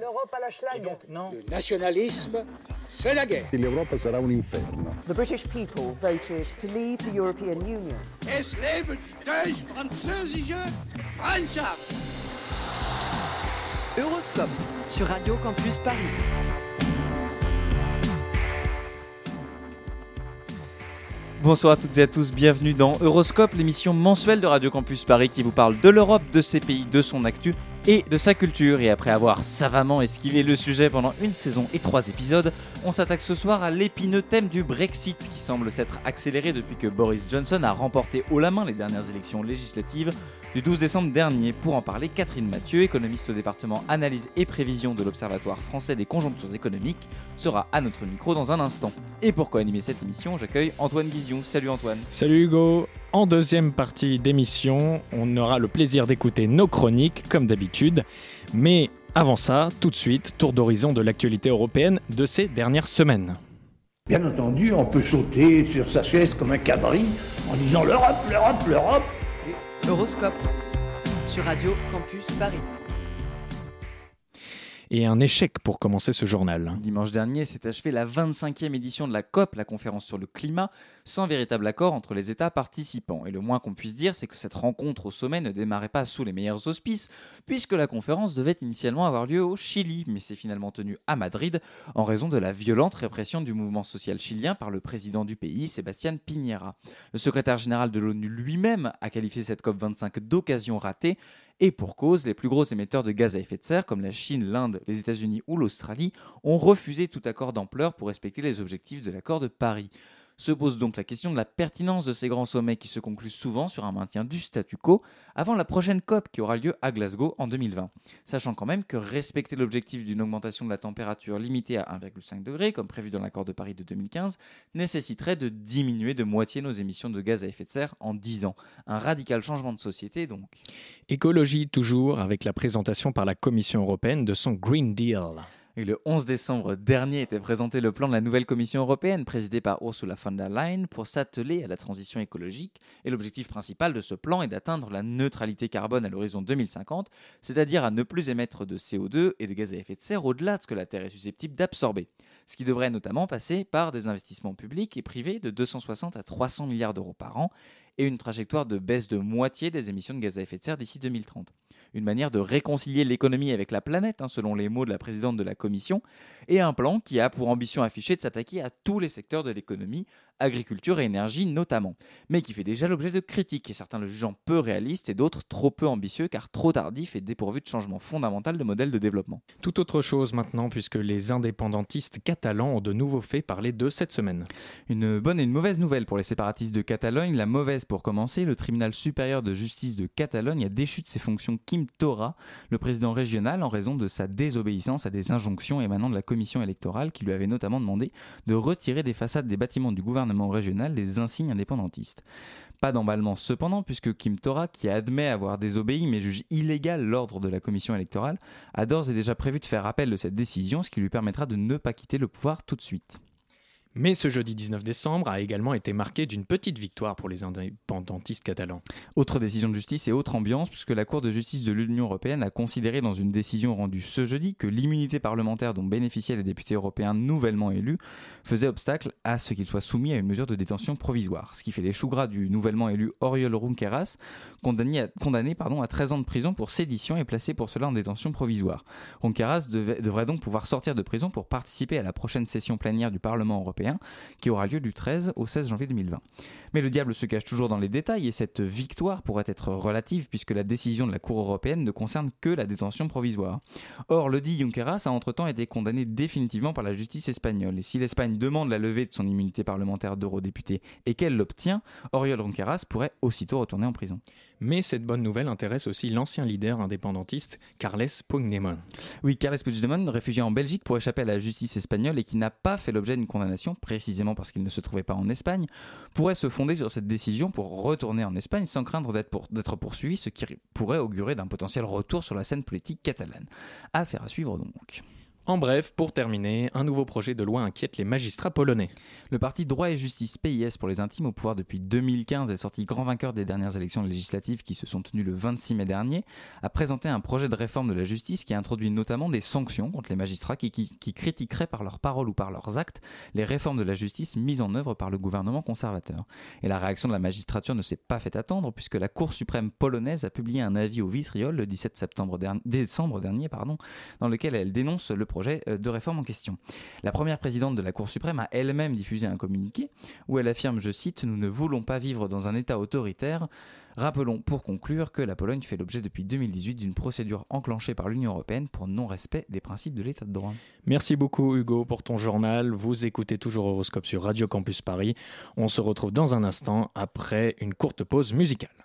L'Europe à la schlag. donc, non. Le nationalisme, c'est la guerre. L'Europa sarà un inferno. The British people voted to leave the European Union. Es leben die französische Freundschaft. Euroscope sur Radio Campus Paris. Bonsoir à toutes et à tous, bienvenue dans Euroscope, l'émission mensuelle de Radio Campus Paris qui vous parle de l'Europe, de ses pays, de son actu et de sa culture. Et après avoir savamment esquivé le sujet pendant une saison et trois épisodes, on s'attaque ce soir à l'épineux thème du Brexit qui semble s'être accéléré depuis que Boris Johnson a remporté haut la main les dernières élections législatives du 12 décembre dernier. Pour en parler, Catherine Mathieu, économiste au département analyse et prévision de l'Observatoire français des conjonctures économiques, sera à notre micro dans un instant. Et pour co-animer cette émission, j'accueille Antoine Guizioux. Salut Antoine. Salut Hugo. En deuxième partie d'émission, on aura le plaisir d'écouter nos chroniques comme d'habitude. Mais avant ça, tout de suite, tour d'horizon de l'actualité européenne de ces dernières semaines. Bien entendu, on peut sauter sur sa chaise comme un cabri en disant l'Europe, l'Europe, l'Europe. Euroscope sur Radio Campus Paris. Et un échec pour commencer ce journal. Dimanche dernier s'est achevée la 25e édition de la COP, la conférence sur le climat, sans véritable accord entre les États participants. Et le moins qu'on puisse dire, c'est que cette rencontre au sommet ne démarrait pas sous les meilleurs auspices, puisque la conférence devait initialement avoir lieu au Chili, mais s'est finalement tenue à Madrid en raison de la violente répression du mouvement social chilien par le président du pays, Sébastien Piñera. Le secrétaire général de l'ONU lui-même a qualifié cette COP25 d'occasion ratée, et pour cause, les plus gros émetteurs de gaz à effet de serre, comme la Chine, l'Inde, les États-Unis ou l'Australie, ont refusé tout accord d'ampleur pour respecter les objectifs de l'accord de Paris. Se pose donc la question de la pertinence de ces grands sommets qui se concluent souvent sur un maintien du statu quo avant la prochaine COP qui aura lieu à Glasgow en 2020. Sachant quand même que respecter l'objectif d'une augmentation de la température limitée à 1,5 degré, comme prévu dans l'accord de Paris de 2015, nécessiterait de diminuer de moitié nos émissions de gaz à effet de serre en 10 ans. Un radical changement de société donc. Écologie toujours avec la présentation par la Commission européenne de son Green Deal. Le 11 décembre dernier était présenté le plan de la nouvelle Commission européenne présidée par Ursula von der Leyen pour s'atteler à la transition écologique. Et l'objectif principal de ce plan est d'atteindre la neutralité carbone à l'horizon 2050, c'est-à-dire à ne plus émettre de CO2 et de gaz à effet de serre au-delà de ce que la Terre est susceptible d'absorber. Ce qui devrait notamment passer par des investissements publics et privés de 260 à 300 milliards d'euros par an et une trajectoire de baisse de moitié des émissions de gaz à effet de serre d'ici 2030 une manière de réconcilier l'économie avec la planète, hein, selon les mots de la présidente de la Commission, et un plan qui a pour ambition affichée de s'attaquer à tous les secteurs de l'économie, agriculture et énergie notamment, mais qui fait déjà l'objet de critiques, et certains le jugeant peu réaliste et d'autres trop peu ambitieux car trop tardif et dépourvu de changement fondamental de modèle de développement. Tout autre chose maintenant puisque les indépendantistes catalans ont de nouveau fait parler d'eux cette semaine. Une bonne et une mauvaise nouvelle pour les séparatistes de Catalogne. La mauvaise pour commencer, le tribunal supérieur de justice de Catalogne a déchu de ses fonctions Kim Tora, le président régional, en raison de sa désobéissance à des injonctions émanant de la commission électorale qui lui avait notamment demandé de retirer des façades des bâtiments du gouvernement régional des insignes indépendantistes. Pas d'emballement cependant, puisque Kim Tora, qui admet avoir désobéi mais juge illégal l'ordre de la commission électorale, a d'ores et déjà prévu de faire appel de cette décision, ce qui lui permettra de ne pas quitter le pouvoir tout de suite. Mais ce jeudi 19 décembre a également été marqué d'une petite victoire pour les indépendantistes catalans. Autre décision de justice et autre ambiance, puisque la Cour de justice de l'Union européenne a considéré dans une décision rendue ce jeudi que l'immunité parlementaire dont bénéficiaient les députés européens nouvellement élus faisait obstacle à ce qu'ils soient soumis à une mesure de détention provisoire. Ce qui fait les choux gras du nouvellement élu Oriol Runkeras, condamné, à, condamné pardon, à 13 ans de prison pour sédition et placé pour cela en détention provisoire. Devait, devrait donc pouvoir sortir de prison pour participer à la prochaine session plénière du Parlement européen qui aura lieu du 13 au 16 janvier 2020. Mais le diable se cache toujours dans les détails et cette victoire pourrait être relative puisque la décision de la Cour européenne ne concerne que la détention provisoire. Or, le dit Junqueras a entre-temps été condamné définitivement par la justice espagnole et si l'Espagne demande la levée de son immunité parlementaire d'eurodéputé et qu'elle l'obtient, Oriol Junqueras pourrait aussitôt retourner en prison. Mais cette bonne nouvelle intéresse aussi l'ancien leader indépendantiste Carles Puigdemont. Oui, Carles Puigdemont, réfugié en Belgique pour échapper à la justice espagnole et qui n'a pas fait l'objet d'une condamnation, précisément parce qu'il ne se trouvait pas en Espagne, pourrait se fonder sur cette décision pour retourner en Espagne sans craindre d'être pour, poursuivi, ce qui pourrait augurer d'un potentiel retour sur la scène politique catalane. Affaire à suivre donc. En bref, pour terminer, un nouveau projet de loi inquiète les magistrats polonais. Le parti Droit et Justice PIS pour les intimes au pouvoir depuis 2015 est sorti grand vainqueur des dernières élections législatives qui se sont tenues le 26 mai dernier, a présenté un projet de réforme de la justice qui introduit notamment des sanctions contre les magistrats qui, critiqueraient par leurs paroles ou par leurs actes les réformes de la justice mises en œuvre par le gouvernement conservateur. Et la réaction de la magistrature ne s'est pas fait attendre puisque la Cour suprême polonaise a publié un avis au vitriol le 17 septembre dernier, décembre dernier dans lequel elle dénonce le projet euh, de réforme en question. La première présidente de la Cour suprême a elle-même diffusé un communiqué où elle affirme, je cite, Nous ne voulons pas vivre dans un État autoritaire. Rappelons pour conclure que la Pologne fait l'objet depuis 2018 d'une procédure enclenchée par l'Union européenne pour non-respect des principes de l'État de droit. Merci beaucoup Hugo pour ton journal. Vous écoutez toujours Horoscope sur Radio Campus Paris. On se retrouve dans un instant après une courte pause musicale.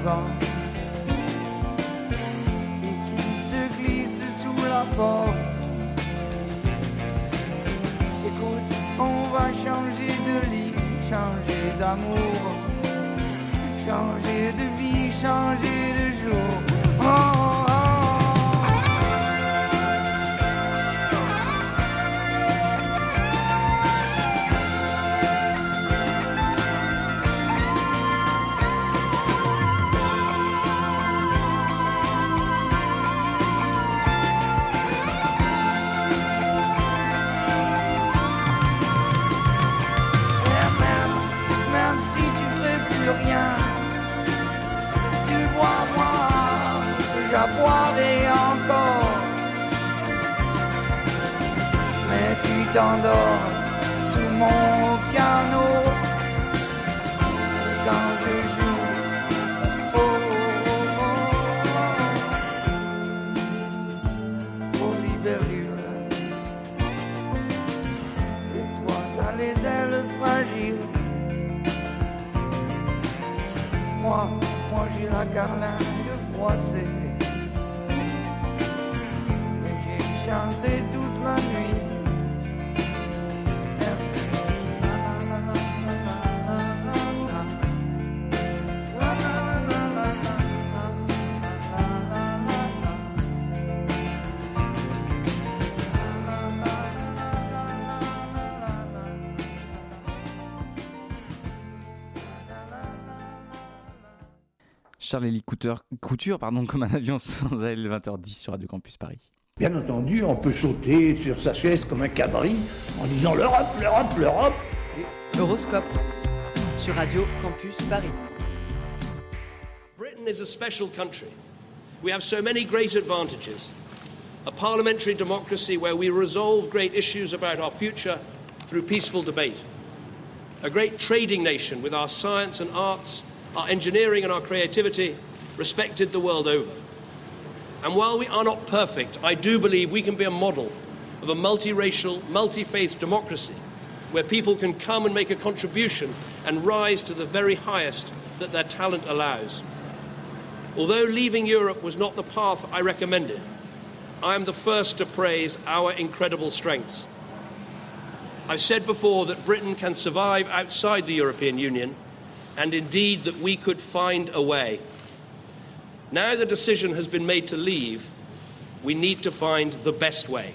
Et qui se glisse sous la porte. Écoute, on va changer de lit, changer d'amour, changer de vie, changer de jour. T'endors sous mon piano quand je joue. Oh, oh, oh, oh, libellule. Et toi, t'as les ailes fragiles. Moi, moi j'ai la carlingue froissée. Et j'ai chanté toute Charles-Élie Couture, Couture pardon, comme un avion sans aile, 20h10 sur Radio Campus Paris. Bien entendu, on peut sauter sur sa chaise comme un cabri en disant l'Europe, l'Europe, l'Europe. Horoscope sur Radio Campus Paris. Britain is a special country. We have so many great advantages. A parliamentary democracy where we resolve great issues about our future through peaceful debate. A great trading nation with our science and arts our engineering and our creativity respected the world over. And while we are not perfect, I do believe we can be a model of a multiracial, multi faith democracy where people can come and make a contribution and rise to the very highest that their talent allows. Although leaving Europe was not the path I recommended, I am the first to praise our incredible strengths. I've said before that Britain can survive outside the European Union, and indeed that we could find a way. Now the decision has been made to leave, we need to find the best way.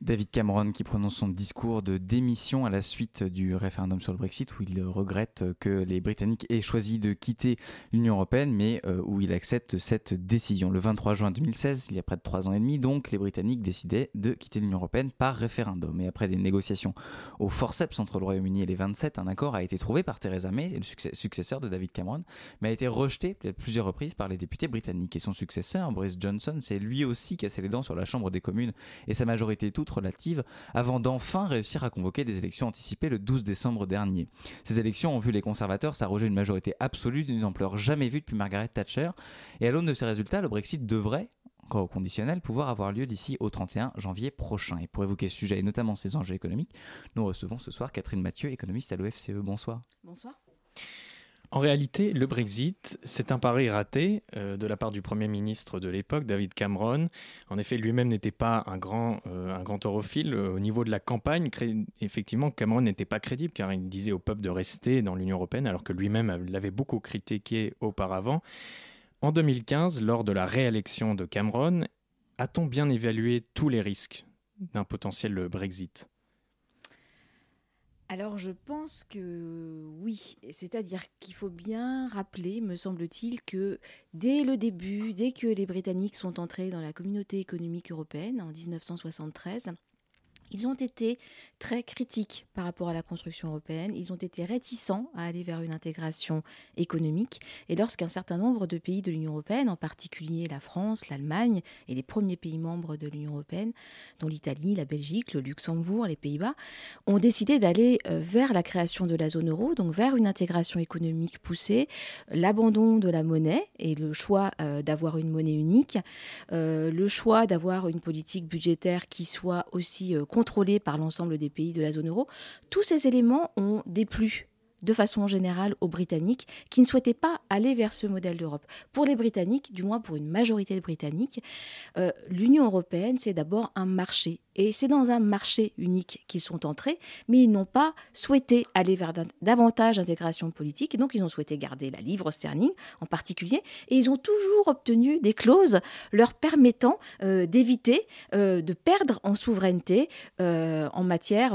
David Cameron qui prononce son discours de démission à la suite du référendum sur le Brexit où il regrette que les Britanniques aient choisi de quitter l'Union européenne mais euh, où il accepte cette décision. Le 23 juin 2016, il y a près de trois ans et demi, donc les Britanniques décidaient de quitter l'Union européenne par référendum. Et après des négociations au forceps entre le Royaume-Uni et les 27, un accord a été trouvé par Theresa May, le successeur de David Cameron, mais a été rejeté à plusieurs reprises par les députés britanniques. Et son successeur, Boris Johnson, s'est lui aussi cassé les dents sur la Chambre des communes et sa majorité toute relative avant d'enfin réussir à convoquer des élections anticipées le 12 décembre dernier. Ces élections ont vu les conservateurs s'arroger une majorité absolue d'une ampleur jamais vue depuis Margaret Thatcher et à l'aune de ces résultats, le Brexit devrait encore au conditionnel, pouvoir avoir lieu d'ici au 31 janvier prochain. Et pour évoquer ce sujet et notamment ces enjeux économiques, nous recevons ce soir Catherine Mathieu, économiste à l'OFCE. Bonsoir. Bonsoir. En réalité, le Brexit, c'est un pari raté euh, de la part du Premier ministre de l'époque, David Cameron. En effet, lui-même n'était pas un grand, euh. Euh, au niveau de la campagne, effectivement, Cameron n'était pas crédible car il disait au peuple de rester dans l'Union européenne alors que lui-même l'avait beaucoup critiqué auparavant. En 2015, lors de la réélection de Cameron, a-t-on bien évalué tous les risques d'un potentiel Brexit? Alors je pense que oui, c'est-à-dire qu'il faut bien rappeler, me semble-t-il, que dès le début, dès que les Britanniques sont entrés dans la communauté économique européenne en 1973, ils ont été très critiques par rapport à la construction européenne, ils ont été réticents à aller vers une intégration économique, et lorsqu'un certain nombre de pays de l'Union européenne, en particulier la France, l'Allemagne et les premiers pays membres de l'Union européenne, dont l'Italie, la Belgique, le Luxembourg, les Pays-Bas, ont décidé d'aller euh, vers la création de la zone euro, donc vers une intégration économique poussée, l'abandon de la monnaie et le choix euh, d'avoir une monnaie unique, euh, le choix d'avoir une politique budgétaire qui soit aussi contrôlée par l'ensemble des pays de la zone euro, tous ces éléments ont déplu de façon générale aux Britanniques qui ne souhaitaient pas aller vers ce modèle d'Europe. Pour les Britanniques, du moins pour une majorité de Britanniques, euh, l'Union européenne, c'est d'abord un marché. Et c'est dans un marché unique qu'ils sont entrés, mais ils n'ont pas souhaité aller vers davantage d'intégration politique. Donc, ils ont souhaité garder la livre sterling en particulier. Et ils ont toujours obtenu des clauses leur permettant euh, d'éviter euh, de perdre en souveraineté en matière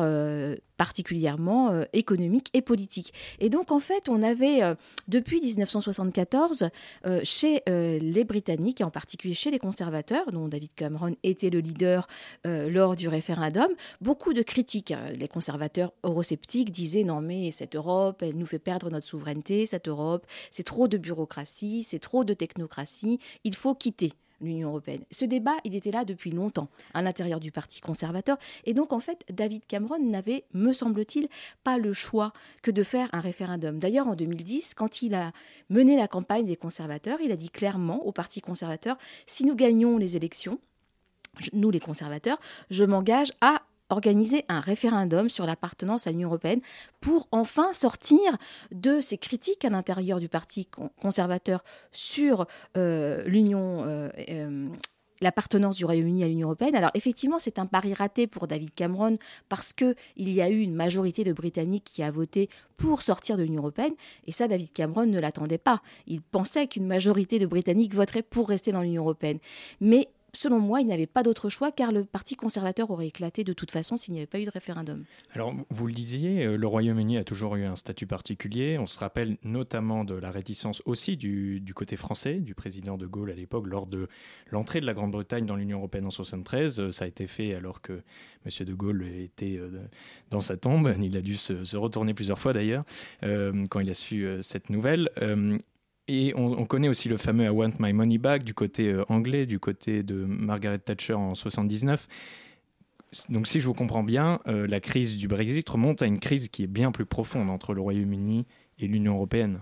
particulièrement euh, économique et politique. Et donc en fait, on avait euh, depuis 1974 euh, chez les Britanniques et en particulier chez les conservateurs, dont David Cameron était le leader lors du référendum, beaucoup de critiques. Les conservateurs eurosceptiques disaient non mais cette Europe, elle nous fait perdre notre souveraineté, cette Europe, c'est trop de bureaucratie, c'est trop de technocratie, il faut quitter l'Union européenne. Ce débat, il était là depuis longtemps à l'intérieur du Parti conservateur. Et donc, en fait, David Cameron n'avait, me semble-t-il, pas le choix que de faire un référendum. D'ailleurs, en 2010, quand il a mené la campagne des conservateurs, il a dit clairement au Parti conservateur, si nous gagnons les élections, nous les conservateurs, je m'engage à organiser un référendum sur l'appartenance à l'Union européenne pour enfin sortir de ces critiques à l'intérieur du Parti conservateur sur euh, l'Union. Euh, euh, l'appartenance du Royaume-Uni à l'Union européenne. Alors effectivement, c'est un pari raté pour David Cameron parce que il y a eu une majorité de Britanniques qui a voté pour sortir de l'Union européenne et ça David Cameron ne l'attendait pas. Il pensait qu'une majorité de Britanniques voterait pour rester dans l'Union européenne. Mais selon moi, il n'avait pas d'autre choix car le Parti conservateur aurait éclaté de toute façon s'il n'y avait pas eu de référendum. Alors, vous le disiez, euh, le Royaume-Uni a toujours eu un statut particulier. On se rappelle notamment de la réticence aussi du, côté français, du président de Gaulle à l'époque, lors de l'entrée de la Grande-Bretagne dans l'Union européenne en 73. Euh, ça a été fait alors que M. de Gaulle était euh, dans sa tombe. Il a dû se, retourner plusieurs fois d'ailleurs quand il a su cette nouvelle. Et on, connaît aussi le fameux I Want My Money Back du côté euh, anglais, du côté de Margaret Thatcher en 79. Donc si je vous comprends bien, euh, la crise du Brexit remonte à une crise qui est bien plus profonde entre le Royaume-Uni et l'Union européenne.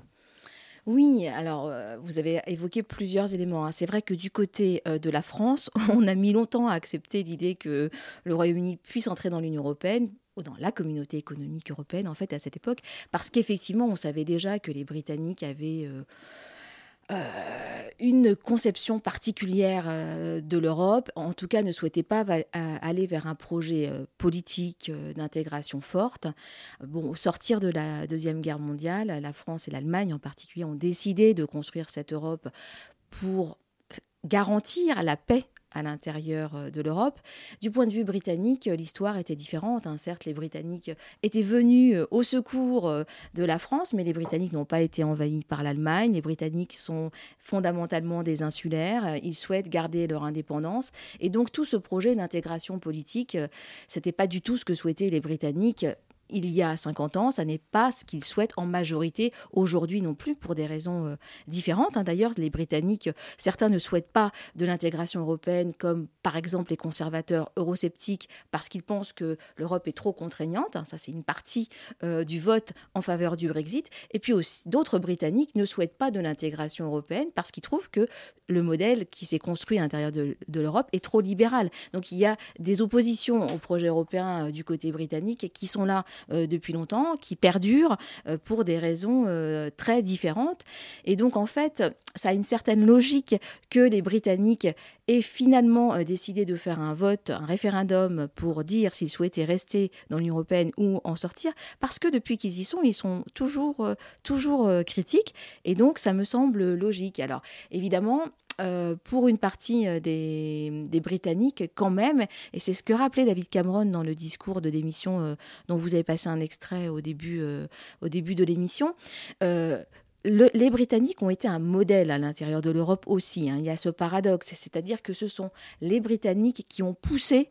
Oui, alors euh, vous avez évoqué plusieurs éléments. hein. C'est vrai que du côté de la France, on a mis longtemps à accepter l'idée que le Royaume-Uni puisse entrer dans l'Union européenne dans la communauté économique européenne en fait à cette époque parce qu'effectivement on savait déjà que les Britanniques avaient euh, euh, une conception particulière euh, de l'Europe, en tout cas ne souhaitaient pas aller vers un projet politique d'intégration forte. Bon, au sortir de la Deuxième Guerre mondiale, la France et l'Allemagne en particulier ont décidé de construire cette Europe pour garantir la paix à l'intérieur euh, de l'Europe. Du point de vue britannique, euh, l'histoire était différente. hein. Certes, les Britanniques étaient venus euh, au secours euh, de la France, mais les Britanniques n'ont pas été envahis par l'Allemagne. Les Britanniques sont fondamentalement des insulaires. Euh, Ils souhaitent garder leur indépendance. Et donc, tout ce projet d'intégration politique, euh, c'était pas du tout ce que souhaitaient les Britanniques. Il y a 50 ans, ça n'est pas ce qu'ils souhaitent en majorité aujourd'hui non plus, pour des raisons euh, différentes. hein. D'ailleurs, les Britanniques, certains ne souhaitent pas de l'intégration européenne, comme par exemple les conservateurs eurosceptiques, parce qu'ils pensent que l'Europe est trop contraignante. hein. Ça, c'est une partie euh, du vote en faveur du Brexit. Et puis aussi, d'autres Britanniques ne souhaitent pas de l'intégration européenne parce qu'ils trouvent que le modèle qui s'est construit à l'intérieur de, l'Europe est trop libéral. Donc il y a des oppositions au projet européen euh, du côté britannique qui sont là depuis longtemps, qui perdurent euh, pour des raisons euh, très différentes. Et donc en fait, ça a une certaine logique que les Britanniques aient finalement euh, décidé de faire un vote, un référendum pour dire s'ils souhaitaient rester dans l'Union européenne ou en sortir, parce que depuis qu'ils y sont, ils sont toujours, euh, toujours euh, critiques. Et donc ça me semble logique. Alors évidemment, euh, pour une partie euh, des, Britanniques quand même, et c'est ce que rappelait David Cameron dans le discours de l'émission euh, dont vous avez passé un extrait au début, au début de l'émission. le- les Britanniques ont été un modèle à l'intérieur de l'Europe aussi. hein. Il y a ce paradoxe, c'est-à-dire que ce sont les Britanniques qui ont poussé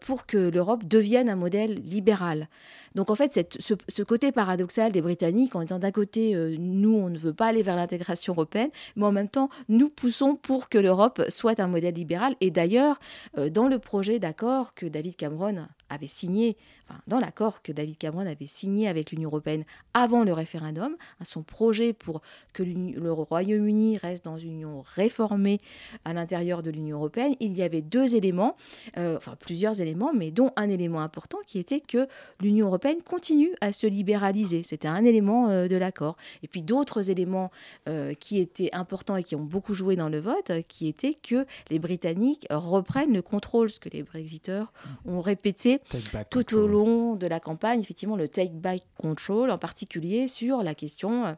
pour que l'Europe devienne un modèle libéral. Donc en fait, ce côté paradoxal des Britanniques, en disant d'un côté, euh, nous, on ne veut pas aller vers l'intégration européenne, mais en même temps, nous poussons pour que l'Europe soit un modèle libéral. Et d'ailleurs, euh, dans le projet d'accord que David Cameron avait signé, enfin, dans l'accord que David Cameron avait signé avec l'Union européenne avant le référendum, hein, son projet pour que le Royaume-Uni reste dans une union réformée à l'intérieur de l'Union européenne, il y avait deux éléments, euh, enfin plusieurs éléments, mais dont un élément important qui était que l'Union européenne continue à se libéraliser. C'était un élément euh, de l'accord. Et puis d'autres éléments euh, qui étaient importants et qui ont beaucoup joué dans le vote, qui étaient que les Britanniques reprennent le contrôle, ce que les Brexiteurs ont répété tout au long de la campagne, effectivement, le take back control, en particulier sur la question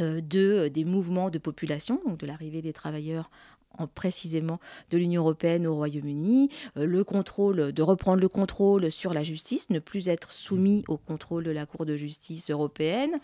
euh, de, des mouvements de population, donc de l'arrivée des travailleurs en, précisément de l'Union européenne au Royaume-Uni, euh, le contrôle, de reprendre le contrôle sur la justice, ne plus être soumis au contrôle de la Cour de justice européenne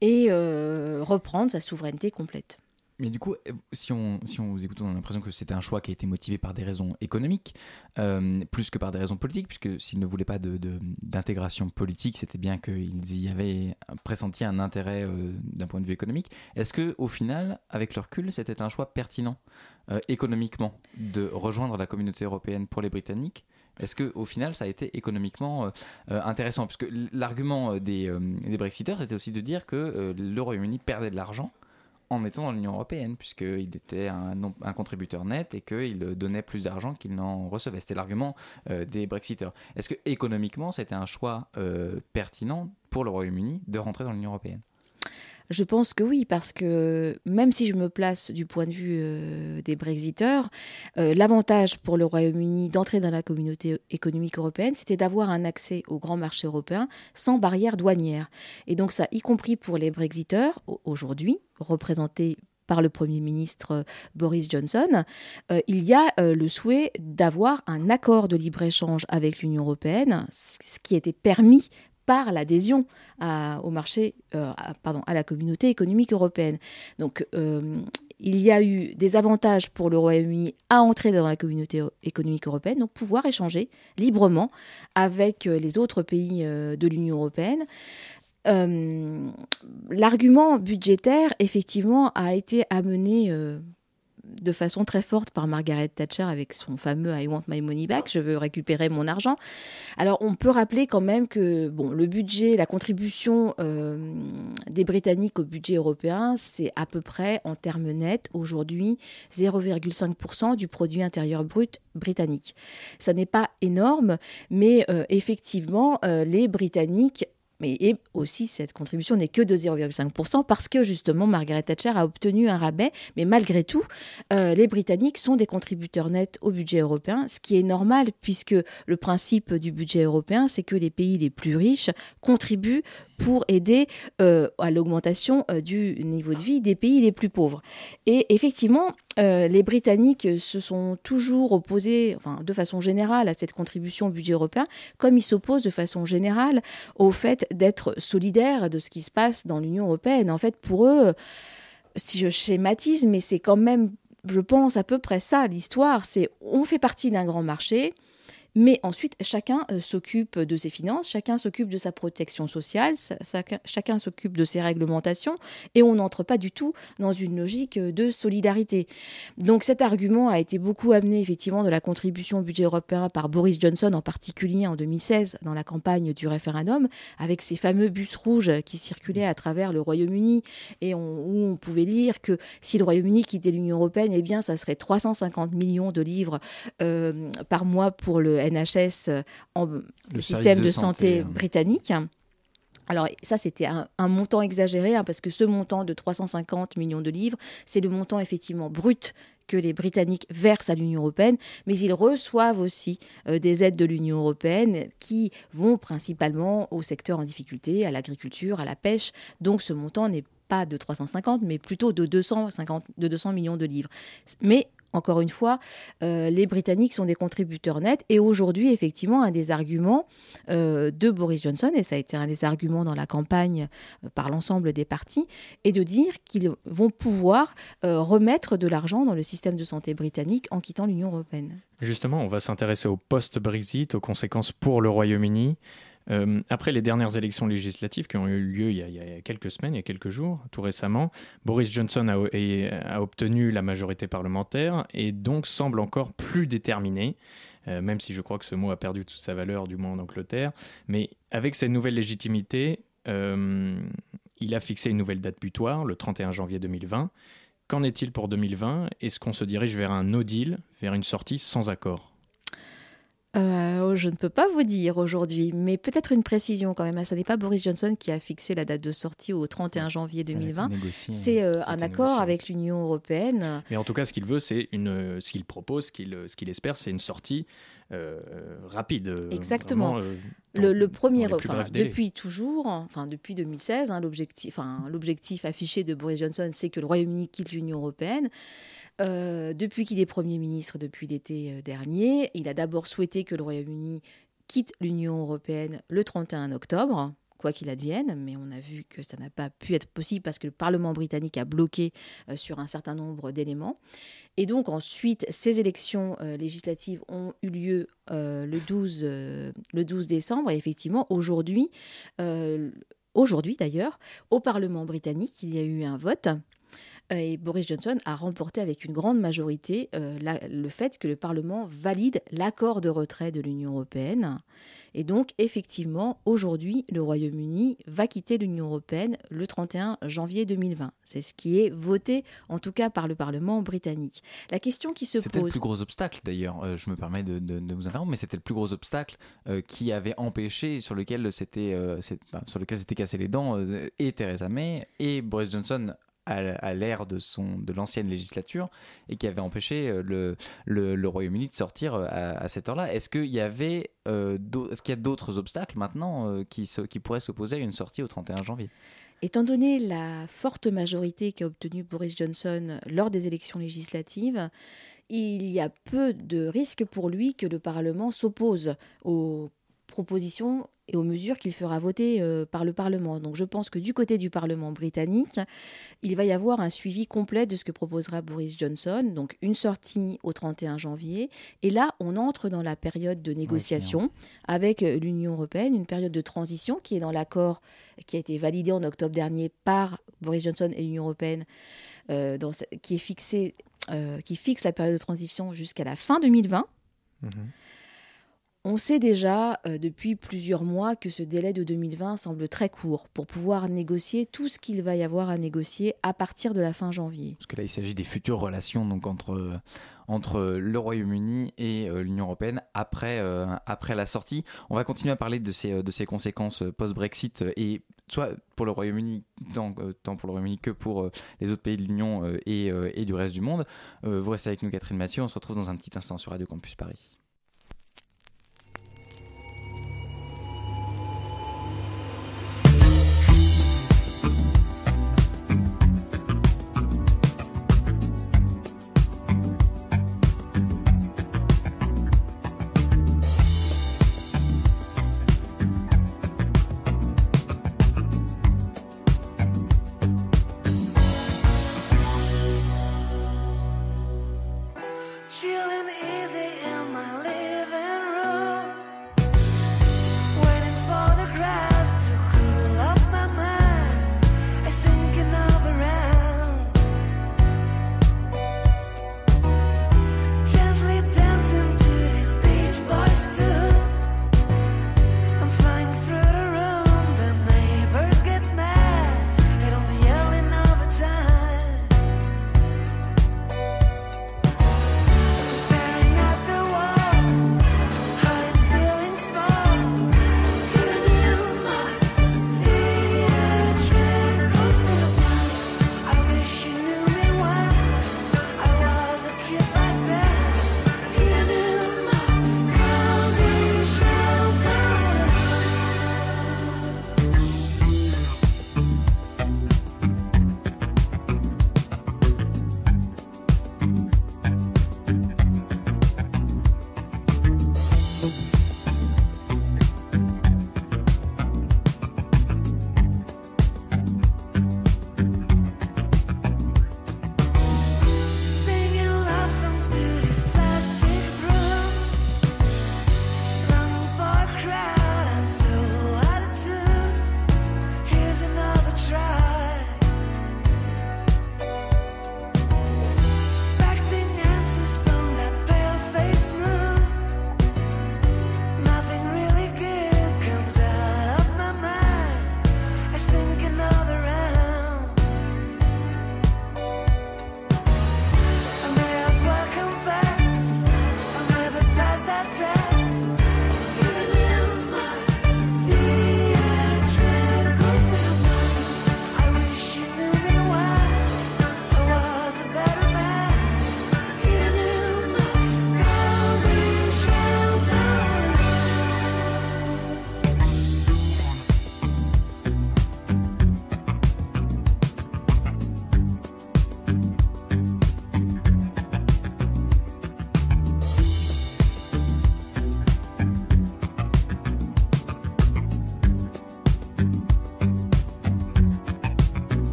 et euh, reprendre sa souveraineté complète. Mais du coup, si on, si on vous écoute, on a l'impression que c'était un choix qui a été motivé par des raisons économiques, euh, plus que par des raisons politiques, puisque s'ils ne voulaient pas d'intégration politique, c'était bien qu'ils y avaient pressenti un intérêt euh, d'un point de vue économique. Est-ce que au final, avec le recul, c'était un choix pertinent euh, économiquement de rejoindre la communauté européenne pour les Britanniques? Est-ce que au final, ça a été économiquement euh, euh, intéressant? Parce que l'argument euh, des, euh, des Brexiteurs, c'était aussi de dire que euh, le Royaume-Uni perdait de l'argent en étant dans l'Union européenne, puisqu'il était un, contributeur net et qu'il donnait plus d'argent qu'il n'en recevait. C'était l'argument euh, des Brexiteurs. Est-ce que économiquement, c'était un choix euh, pertinent pour le Royaume-Uni de rentrer dans l'Union européenne? Je pense que oui, parce que même si je me place du point de vue euh, des Brexiteurs, euh, l'avantage pour le Royaume-Uni d'entrer dans la communauté économique européenne, c'était d'avoir un accès au grand marché européen sans barrière douanière. Et donc ça, y compris pour les Brexiteurs, au- aujourd'hui, représentés par le Premier ministre euh, Boris Johnson, il y a le souhait d'avoir un accord de libre-échange avec l'Union européenne, ce qui était permis par l'adhésion au marché, euh, à- pardon, à la communauté économique européenne. Donc, euh, il y a eu des avantages pour le Royaume-Uni à entrer dans la communauté o- économique européenne, donc pouvoir échanger librement avec euh, les autres pays de l'Union européenne. L'argument budgétaire, effectivement, a été amené de façon très forte par Margaret Thatcher avec son fameux I want my money back, je veux récupérer mon argent. Alors on peut rappeler quand même que bon, le budget, la contribution euh, des Britanniques au budget européen, c'est à peu près en termes nets aujourd'hui 0,5% du produit intérieur brut britannique. Ça n'est pas énorme, mais euh, effectivement, euh, les Britanniques mais et aussi, cette contribution n'est que de 0,5% parce que justement, Margaret Thatcher a obtenu un rabais. Mais malgré tout, euh, les Britanniques sont des contributeurs nets au budget européen, ce qui est normal puisque le principe du budget européen, c'est que les pays les plus riches contribuent pour aider euh, à l'augmentation euh, du niveau de vie des pays les plus pauvres. Et effectivement, euh, les Britanniques se sont toujours opposés, enfin, de façon générale, à cette contribution au budget européen, comme ils s'opposent de façon générale au fait d'être solidaires de ce qui se passe dans l'Union européenne. En fait, pour eux, si je schématise, mais c'est quand même, je pense, à peu près ça l'histoire, c'est on fait partie d'un grand marché, mais ensuite, chacun euh, s'occupe de ses finances, chacun s'occupe de sa protection sociale, chacun s'occupe de ses réglementations, et on n'entre pas du tout dans une logique euh, de solidarité. Donc cet argument a été beaucoup amené effectivement de la contribution au budget européen par Boris Johnson, en particulier en 2016, dans la campagne du référendum, avec ces fameux bus rouges qui circulaient à travers le Royaume-Uni, et où on pouvait lire que si le Royaume-Uni quittait l'Union européenne, eh bien, ça serait 350 millions de livres euh, par mois pour le NHS, euh, en, le, système de, santé, hein. britannique. Alors ça, c'était un, montant exagéré, hein, parce que ce montant de 350 millions de livres, c'est le montant effectivement brut que les Britanniques versent à l'Union européenne, mais ils reçoivent aussi euh, des aides de l'Union européenne qui vont principalement au secteur en difficulté, à l'agriculture, à la pêche. Donc ce montant n'est pas de 350, mais plutôt de 250, de 200 millions de livres. Mais encore une fois, euh, les Britanniques sont des contributeurs nets. Et aujourd'hui, effectivement, un des arguments euh, de Boris Johnson, et ça a été un des arguments dans la campagne euh, par l'ensemble des partis, est de dire qu'ils vont pouvoir remettre de l'argent dans le système de santé britannique en quittant l'Union européenne. Justement, on va s'intéresser au post-Brexit, aux conséquences pour le Royaume-Uni. Euh, après les dernières élections législatives qui ont eu lieu il y, a, quelques semaines, il y a quelques jours, tout récemment, Boris Johnson a, obtenu la majorité parlementaire et donc semble encore plus déterminé. Euh, même si je crois que ce mot a perdu toute sa valeur, du moins en Angleterre. Mais avec cette nouvelle légitimité, euh, il a fixé une nouvelle date butoir, le 31 janvier 2020. Qu'en est-il pour 2020 Est-ce qu'on se dirige vers un no deal, vers une sortie sans accord? Euh, oh, je ne peux pas vous dire aujourd'hui, mais peut-être une précision quand même. Ce n'est pas Boris Johnson qui a fixé la date de sortie au 31 janvier 2020. C'est euh, un accord avec l'Union européenne. Mais en tout cas, ce qu'il veut, c'est une, ce qu'il propose, ce qu'il, ce qu'il espère, c'est une sortie euh, rapide. Exactement. le, premier, enfin, depuis toujours, enfin depuis 2016, hein, l'objectif, enfin, l'objectif affiché de Boris Johnson, c'est que le Royaume-Uni quitte l'Union européenne. Euh, depuis qu'il est Premier ministre, depuis l'été euh, dernier, il a d'abord souhaité que le Royaume-Uni quitte l'Union européenne le 31 octobre, quoi qu'il advienne, mais on a vu que ça n'a pas pu être possible parce que le Parlement britannique a bloqué euh, sur un certain nombre d'éléments. Et donc ensuite, ces élections législatives ont eu lieu le, 12, le 12 décembre, et effectivement, aujourd'hui, aujourd'hui d'ailleurs, au Parlement britannique, il y a eu un vote et Boris Johnson a remporté avec une grande majorité euh, le fait que le Parlement valide l'accord de retrait de l'Union européenne. Et donc, effectivement, aujourd'hui, le Royaume-Uni va quitter l'Union européenne le 31 janvier 2020. C'est ce qui est voté, en tout cas, par le Parlement britannique. La question qui se pose... C'était le plus gros obstacle, d'ailleurs, euh, je me permets de, vous interrompre, mais c'était le plus gros obstacle qui avait empêché, sur lequel c'était sur lequel s'étaient cassé les dents, et Theresa May et Boris Johnson à, l'ère de, son, de l'ancienne législature et qui avait empêché euh, le, le, Royaume-Uni de sortir euh, à, cette heure-là. Est-ce qu'il y avait euh, est-ce qu'il y a d'autres obstacles maintenant qui, qui pourraient s'opposer à une sortie au 31 janvier? Étant donné la forte majorité qu'a obtenue Boris Johnson lors des élections législatives, il y a peu de risques pour lui que le Parlement s'oppose aux propositions et aux mesures qu'il fera voter euh, par le Parlement. Donc je pense que du côté du Parlement britannique, il va y avoir un suivi complet de ce que proposera Boris Johnson, donc une sortie au 31 janvier. Et là, on entre dans la période de négociation avec euh, l'Union européenne, une période de transition qui est dans l'accord qui a été validé en octobre dernier par Boris Johnson et l'Union européenne, euh, dans, qui est fixé euh, qui fixe la période de transition jusqu'à la fin 2020. Mhm. On sait déjà euh, depuis plusieurs mois que ce délai de 2020 semble très court pour pouvoir négocier tout ce qu'il va y avoir à négocier à partir de la fin janvier. Parce que là, il s'agit des futures relations donc entre, entre le Royaume-Uni et euh, l'Union européenne après, euh, après la sortie. On va continuer à parler de ces, de ces conséquences post-Brexit et soit pour le Royaume-Uni, tant, euh, tant pour le Royaume-Uni que pour euh, les autres pays de l'Union euh, et, euh, et du reste du monde. Euh, vous restez avec nous, Catherine Mathieu. On se retrouve dans un petit instant sur Radio Campus Paris.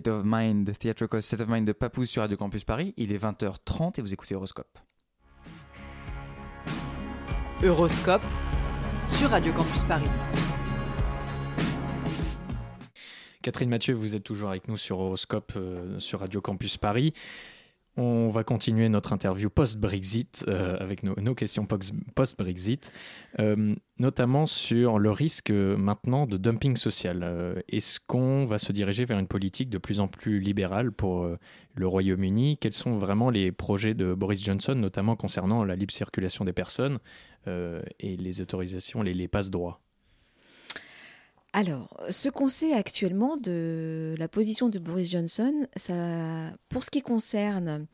State of Mind, Theatrical State of Mind de Papou sur Radio Campus Paris. Il est 20h30 et vous écoutez Horoscope. Euroscope sur Radio Campus Paris. Catherine Mathieu, vous êtes toujours avec nous sur Horoscope euh, sur Radio Campus Paris. On va continuer notre interview post-Brexit euh, avec nos, questions post- post-Brexit, euh, notamment sur le risque maintenant de dumping social. Euh, Est-ce qu'on va se diriger vers une politique de plus en plus libérale pour le Royaume-Uni? Quels sont vraiment les projets de Boris Johnson, notamment concernant la libre circulation des personnes et les autorisations, les, les passe-droits? Alors, ce qu'on sait actuellement de la position de Boris Johnson, ça, pour ce qui concerne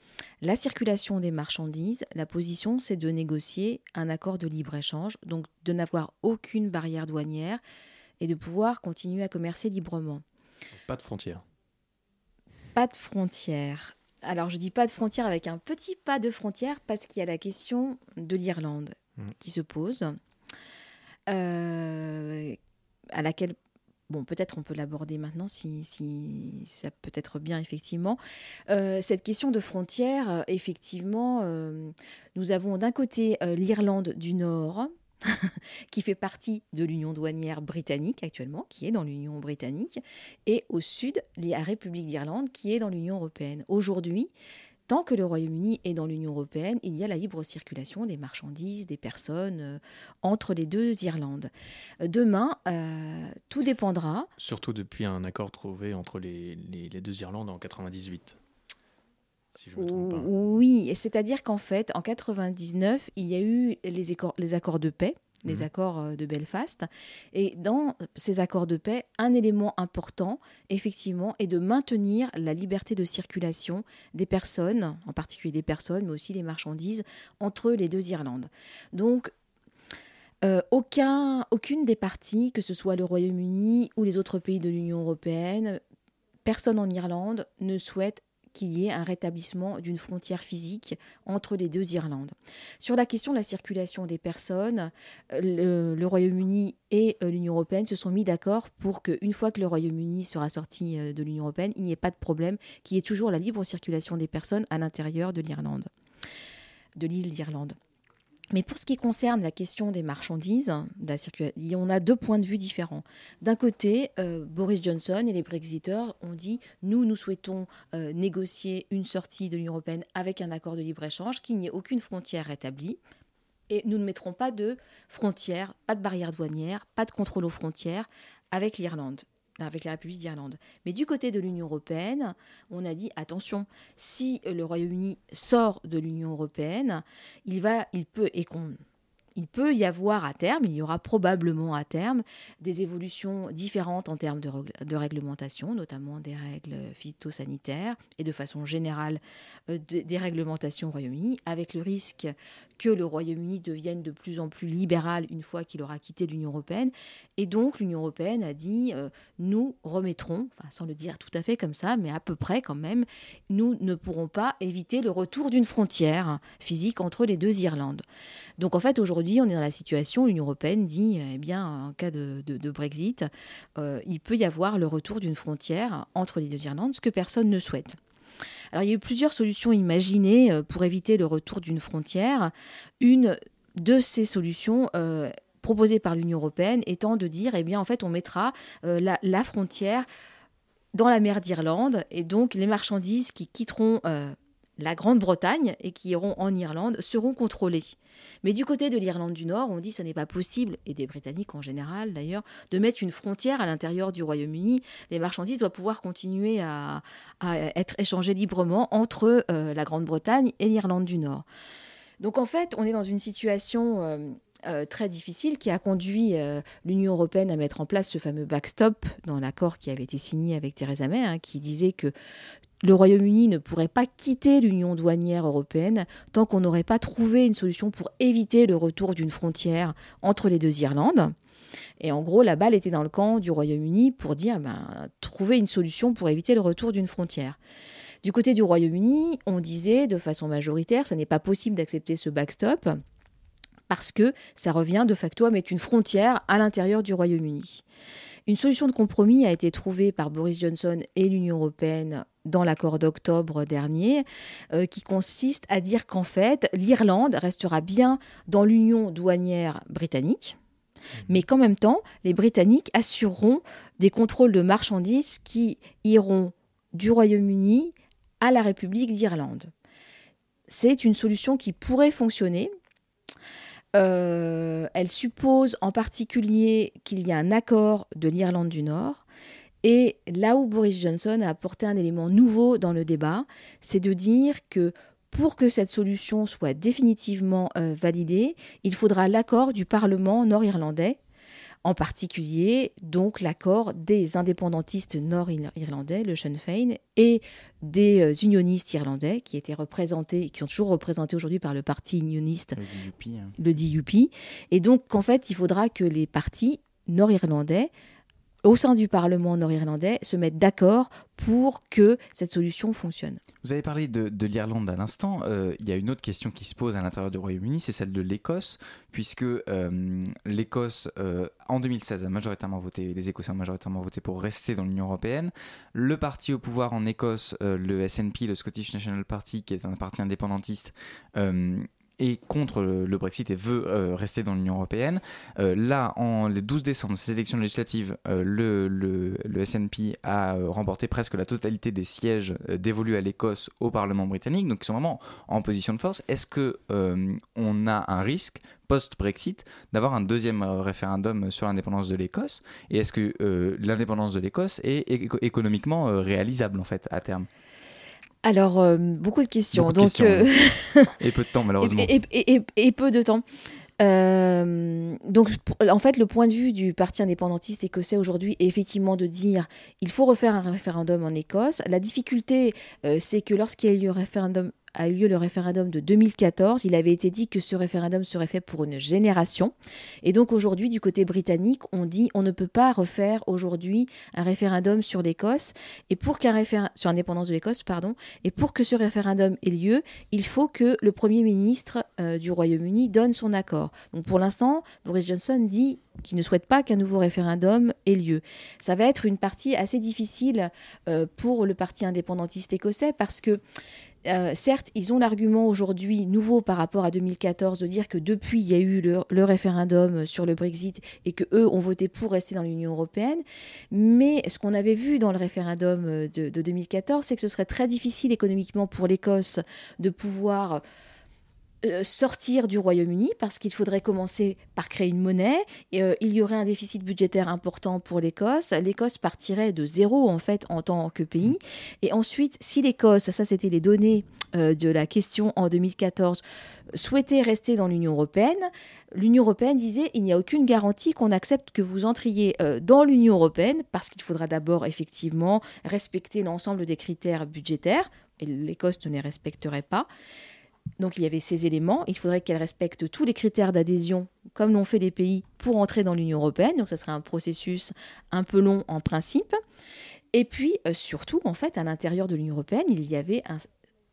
la circulation des marchandises, la position, c'est de négocier un accord de libre-échange, donc de n'avoir aucune barrière douanière et de pouvoir continuer à commercer librement. Pas de frontières. Pas de frontières. Alors, je dis pas de frontières avec un petit pas de frontières parce qu'il y a la question de l'Irlande Mm. qui se pose, euh, à laquelle bon, peut-être on peut l'aborder maintenant si, si ça peut être bien, effectivement. Euh, cette question de frontières, euh, effectivement, euh, nous avons d'un côté l'Irlande du Nord, qui fait partie de l'Union douanière britannique actuellement, qui est dans l'Union britannique, et au sud, la République d'Irlande, qui est dans l'Union européenne. Aujourd'hui, tant que le Royaume-Uni est dans l'Union européenne, il y a la libre circulation des marchandises, des personnes euh, entre les deux Irlandes. Euh, Demain, euh, tout dépendra. Surtout depuis un accord trouvé entre les, les- les deux Irlandes en 98. Si je me trompe pas. Oui, c'est-à-dire qu'en fait, en 99, il y a eu les, accords, les accords de paix, les Mhm. accords euh, de Belfast. Et dans ces accords de paix, un élément important, effectivement, est de maintenir la liberté de circulation des personnes, en particulier des personnes, mais aussi des marchandises, entre les deux Irlandes. Donc, euh, aucun, aucune des parties, que ce soit le Royaume-Uni ou les autres pays de l'Union européenne, personne en Irlande ne souhaite qu'il y ait un rétablissement d'une frontière physique entre les deux Irlandes. Sur la question de la circulation des personnes, euh, le, Royaume-Uni et euh, l'Union européenne se sont mis d'accord pour qu'une fois que le Royaume-Uni sera sorti euh, de l'Union européenne, il n'y ait pas de problème, qu'il y ait toujours la libre circulation des personnes à l'intérieur de l'Irlande, de l'île d'Irlande. Mais pour ce qui concerne la question des marchandises, de la circula- on a deux points de vue différents. D'un côté, euh, Boris Johnson et les Brexiteurs ont dit nous, nous souhaitons euh, négocier une sortie de l'Union européenne avec un accord de libre-échange, qu'il n'y ait aucune frontière rétablie. Et nous ne mettrons pas de frontières, pas de barrières douanières, pas de contrôle aux frontières avec l'Irlande, avec la République d'Irlande. Mais du côté de l'Union européenne, on a dit attention, si le Royaume-Uni sort de l'Union européenne, il va, il peut et qu'on il peut y avoir à terme, il y aura probablement à terme des évolutions différentes en termes de, réglementation, notamment des règles phytosanitaires et de façon générale euh, de- des réglementations au Royaume-Uni, avec le risque que le Royaume-Uni devienne de plus en plus libéral une fois qu'il aura quitté l'Union européenne. Et donc l'Union européenne a dit, euh, nous remettrons, sans le dire tout à fait comme ça, mais à peu près quand même, nous ne pourrons pas éviter le retour d'une frontière physique entre les deux Irlandes. Donc en fait, aujourd'hui, on est dans la situation, l'Union européenne dit, eh bien, en cas de Brexit, euh, il peut y avoir le retour d'une frontière entre les deux Irlandes, ce que personne ne souhaite. Alors il y a eu plusieurs solutions imaginées euh, pour éviter le retour d'une frontière. Une de ces solutions euh, proposées par l'Union européenne étant de dire, eh bien, en fait, on mettra euh, la, la frontière dans la mer d'Irlande et donc les marchandises qui quitteront euh, la Grande-Bretagne et qui iront en Irlande seront contrôlées. Mais du côté de l'Irlande du Nord, on dit que ce n'est pas possible, et des Britanniques en général d'ailleurs, de mettre une frontière à l'intérieur du Royaume-Uni. Les marchandises doivent pouvoir continuer à, être échangées librement entre euh, la Grande-Bretagne et l'Irlande du Nord. Donc en fait, on est dans une situation euh, euh, très difficile qui a conduit l'Union européenne à mettre en place ce fameux backstop dans l'accord qui avait été signé avec Theresa May, hein, qui disait que le Royaume-Uni ne pourrait pas quitter l'Union douanière européenne tant qu'on n'aurait pas trouvé une solution pour éviter le retour d'une frontière entre les deux Irlandes. Et en gros, la balle était dans le camp du Royaume-Uni pour dire ben, trouver une solution pour éviter le retour d'une frontière. Du côté du Royaume-Uni, on disait de façon majoritaire, ça n'est pas possible d'accepter ce backstop parce que ça revient de facto à mettre une frontière à l'intérieur du Royaume-Uni. Une solution de compromis a été trouvée par Boris Johnson et l'Union européenne dans l'accord d'octobre dernier, euh, qui consiste à dire qu'en fait, l'Irlande restera bien dans l'union douanière britannique, mais qu'en même temps, les Britanniques assureront des contrôles de marchandises qui iront du Royaume-Uni à la République d'Irlande. C'est une solution qui pourrait fonctionner. Euh, elle suppose en particulier qu'il y a un accord de l'Irlande du Nord. Et là où Boris Johnson a apporté un élément nouveau dans le débat, c'est de dire que pour que cette solution soit définitivement euh, validée, il faudra l'accord du Parlement nord-irlandais, en particulier donc l'accord des indépendantistes nord-irlandais, le Sinn Féin, et des euh, unionistes irlandais qui étaient représentés, qui sont toujours représentés aujourd'hui par le parti unioniste, Le DUP, hein. le DUP. Et donc, en fait, il faudra que les partis nord-irlandais au sein du Parlement nord-irlandais, se mettent d'accord pour que cette solution fonctionne. Vous avez parlé de, de l'Irlande à l'instant. Euh, il y a une autre question qui se pose à l'intérieur du Royaume-Uni, c'est celle de l'Écosse, puisque euh, l'Écosse, euh, en 2016, a majoritairement voté, les Écossais ont majoritairement voté pour rester dans l'Union européenne. Le parti au pouvoir en Écosse, le SNP, le Scottish National Party, qui est un parti indépendantiste, est contre le, Brexit et veut euh, rester dans l'Union européenne. Euh, là, en le 12 décembre, ces élections législatives, euh, le, le, le SNP a remporté presque la totalité des sièges dévolus à l'Écosse au Parlement britannique, donc ils sont vraiment en position de force. Est-ce que on a un risque post-Brexit d'avoir un deuxième référendum sur l'indépendance de l'Écosse? Et est-ce que l'indépendance de l'Écosse est éco- économiquement réalisable en fait à terme? Alors, euh, beaucoup de questions. Beaucoup de Donc, questions, euh, Et peu de temps malheureusement. et, et- et- et peu de temps. Euh, donc, en fait, le point de vue du parti indépendantiste écossais aujourd'hui est effectivement de dire il faut refaire un référendum en Écosse. La difficulté, euh, c'est que lorsqu'il y a eu le référendum a eu lieu le référendum de 2014, il avait été dit que ce référendum serait fait pour une génération. Et donc aujourd'hui, du côté britannique, on dit on ne peut pas refaire aujourd'hui un référendum sur l'Écosse et pour qu'un référendum sur l'indépendance de l'Écosse, pardon, et pour que ce référendum ait lieu, il faut que le Premier ministre euh, du Royaume-Uni donne son accord. Donc pour l'instant, Boris Johnson dit qu'il ne souhaite pas qu'un nouveau référendum ait lieu. Ça va être une partie assez difficile euh, pour le parti indépendantiste écossais parce que euh, certes, ils ont l'argument aujourd'hui nouveau par rapport à 2014 de dire que depuis il y a eu le, référendum sur le Brexit et que eux ont voté pour rester dans l'Union européenne. Mais ce qu'on avait vu dans le référendum de, de 2014, c'est que ce serait très difficile économiquement pour l'Écosse de pouvoir sortir du Royaume-Uni parce qu'il faudrait commencer par créer une monnaie. Et, euh, il y aurait un déficit budgétaire important pour l'Écosse. L'Écosse partirait de zéro en fait en tant que pays. Et ensuite, si l'Écosse, ça c'était les données euh, de la question en 2014, souhaitait rester dans l'Union européenne, l'Union européenne disait il n'y a aucune garantie qu'on accepte que vous entriez euh, dans l'Union européenne parce qu'il faudra d'abord effectivement respecter l'ensemble des critères budgétaires. Et l'Écosse ne les respecterait pas. Donc il y avait ces éléments. Il faudrait qu'elle respecte tous les critères d'adhésion, comme l'ont fait les pays, pour entrer dans l'Union européenne. Donc ça serait un processus un peu long en principe. Et puis euh, surtout, en fait, à l'intérieur de l'Union européenne, il y avait un,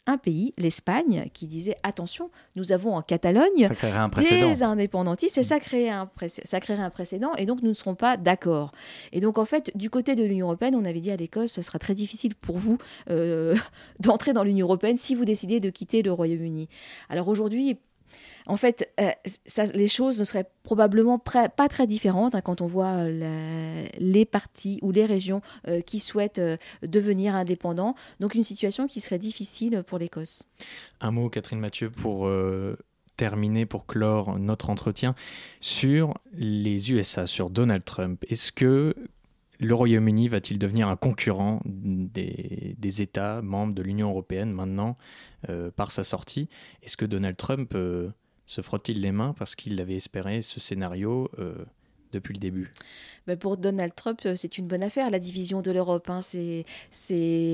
un pays, l'Espagne, qui disait attention, nous avons en Catalogne un des indépendantistes et ça créerait, un précé- ça créerait un précédent et donc nous ne serons pas d'accord. Et donc en fait, du côté de l'Union européenne, on avait dit à l'Écosse, ça sera très difficile pour vous euh, d'entrer dans l'Union européenne si vous décidez de quitter le Royaume-Uni. Alors aujourd'hui, en fait, euh, les choses ne seraient probablement pas très différentes hein, quand on voit euh, les partis ou les régions euh, qui souhaitent devenir indépendants. Donc une situation qui serait difficile pour l'Écosse. Un mot, Catherine Mathieu, pour terminer, pour clore notre entretien sur les USA, sur Donald Trump. Est-ce que le Royaume-Uni va-t-il devenir un concurrent des États membres de l'Union européenne maintenant euh, par sa sortie. Est-ce que Donald Trump euh, se frotte-t-il les mains parce qu'il avait espéré ce scénario euh, depuis le début Ben, pour Donald Trump, euh, c'est une bonne affaire, la division de l'Europe. hein. C'est,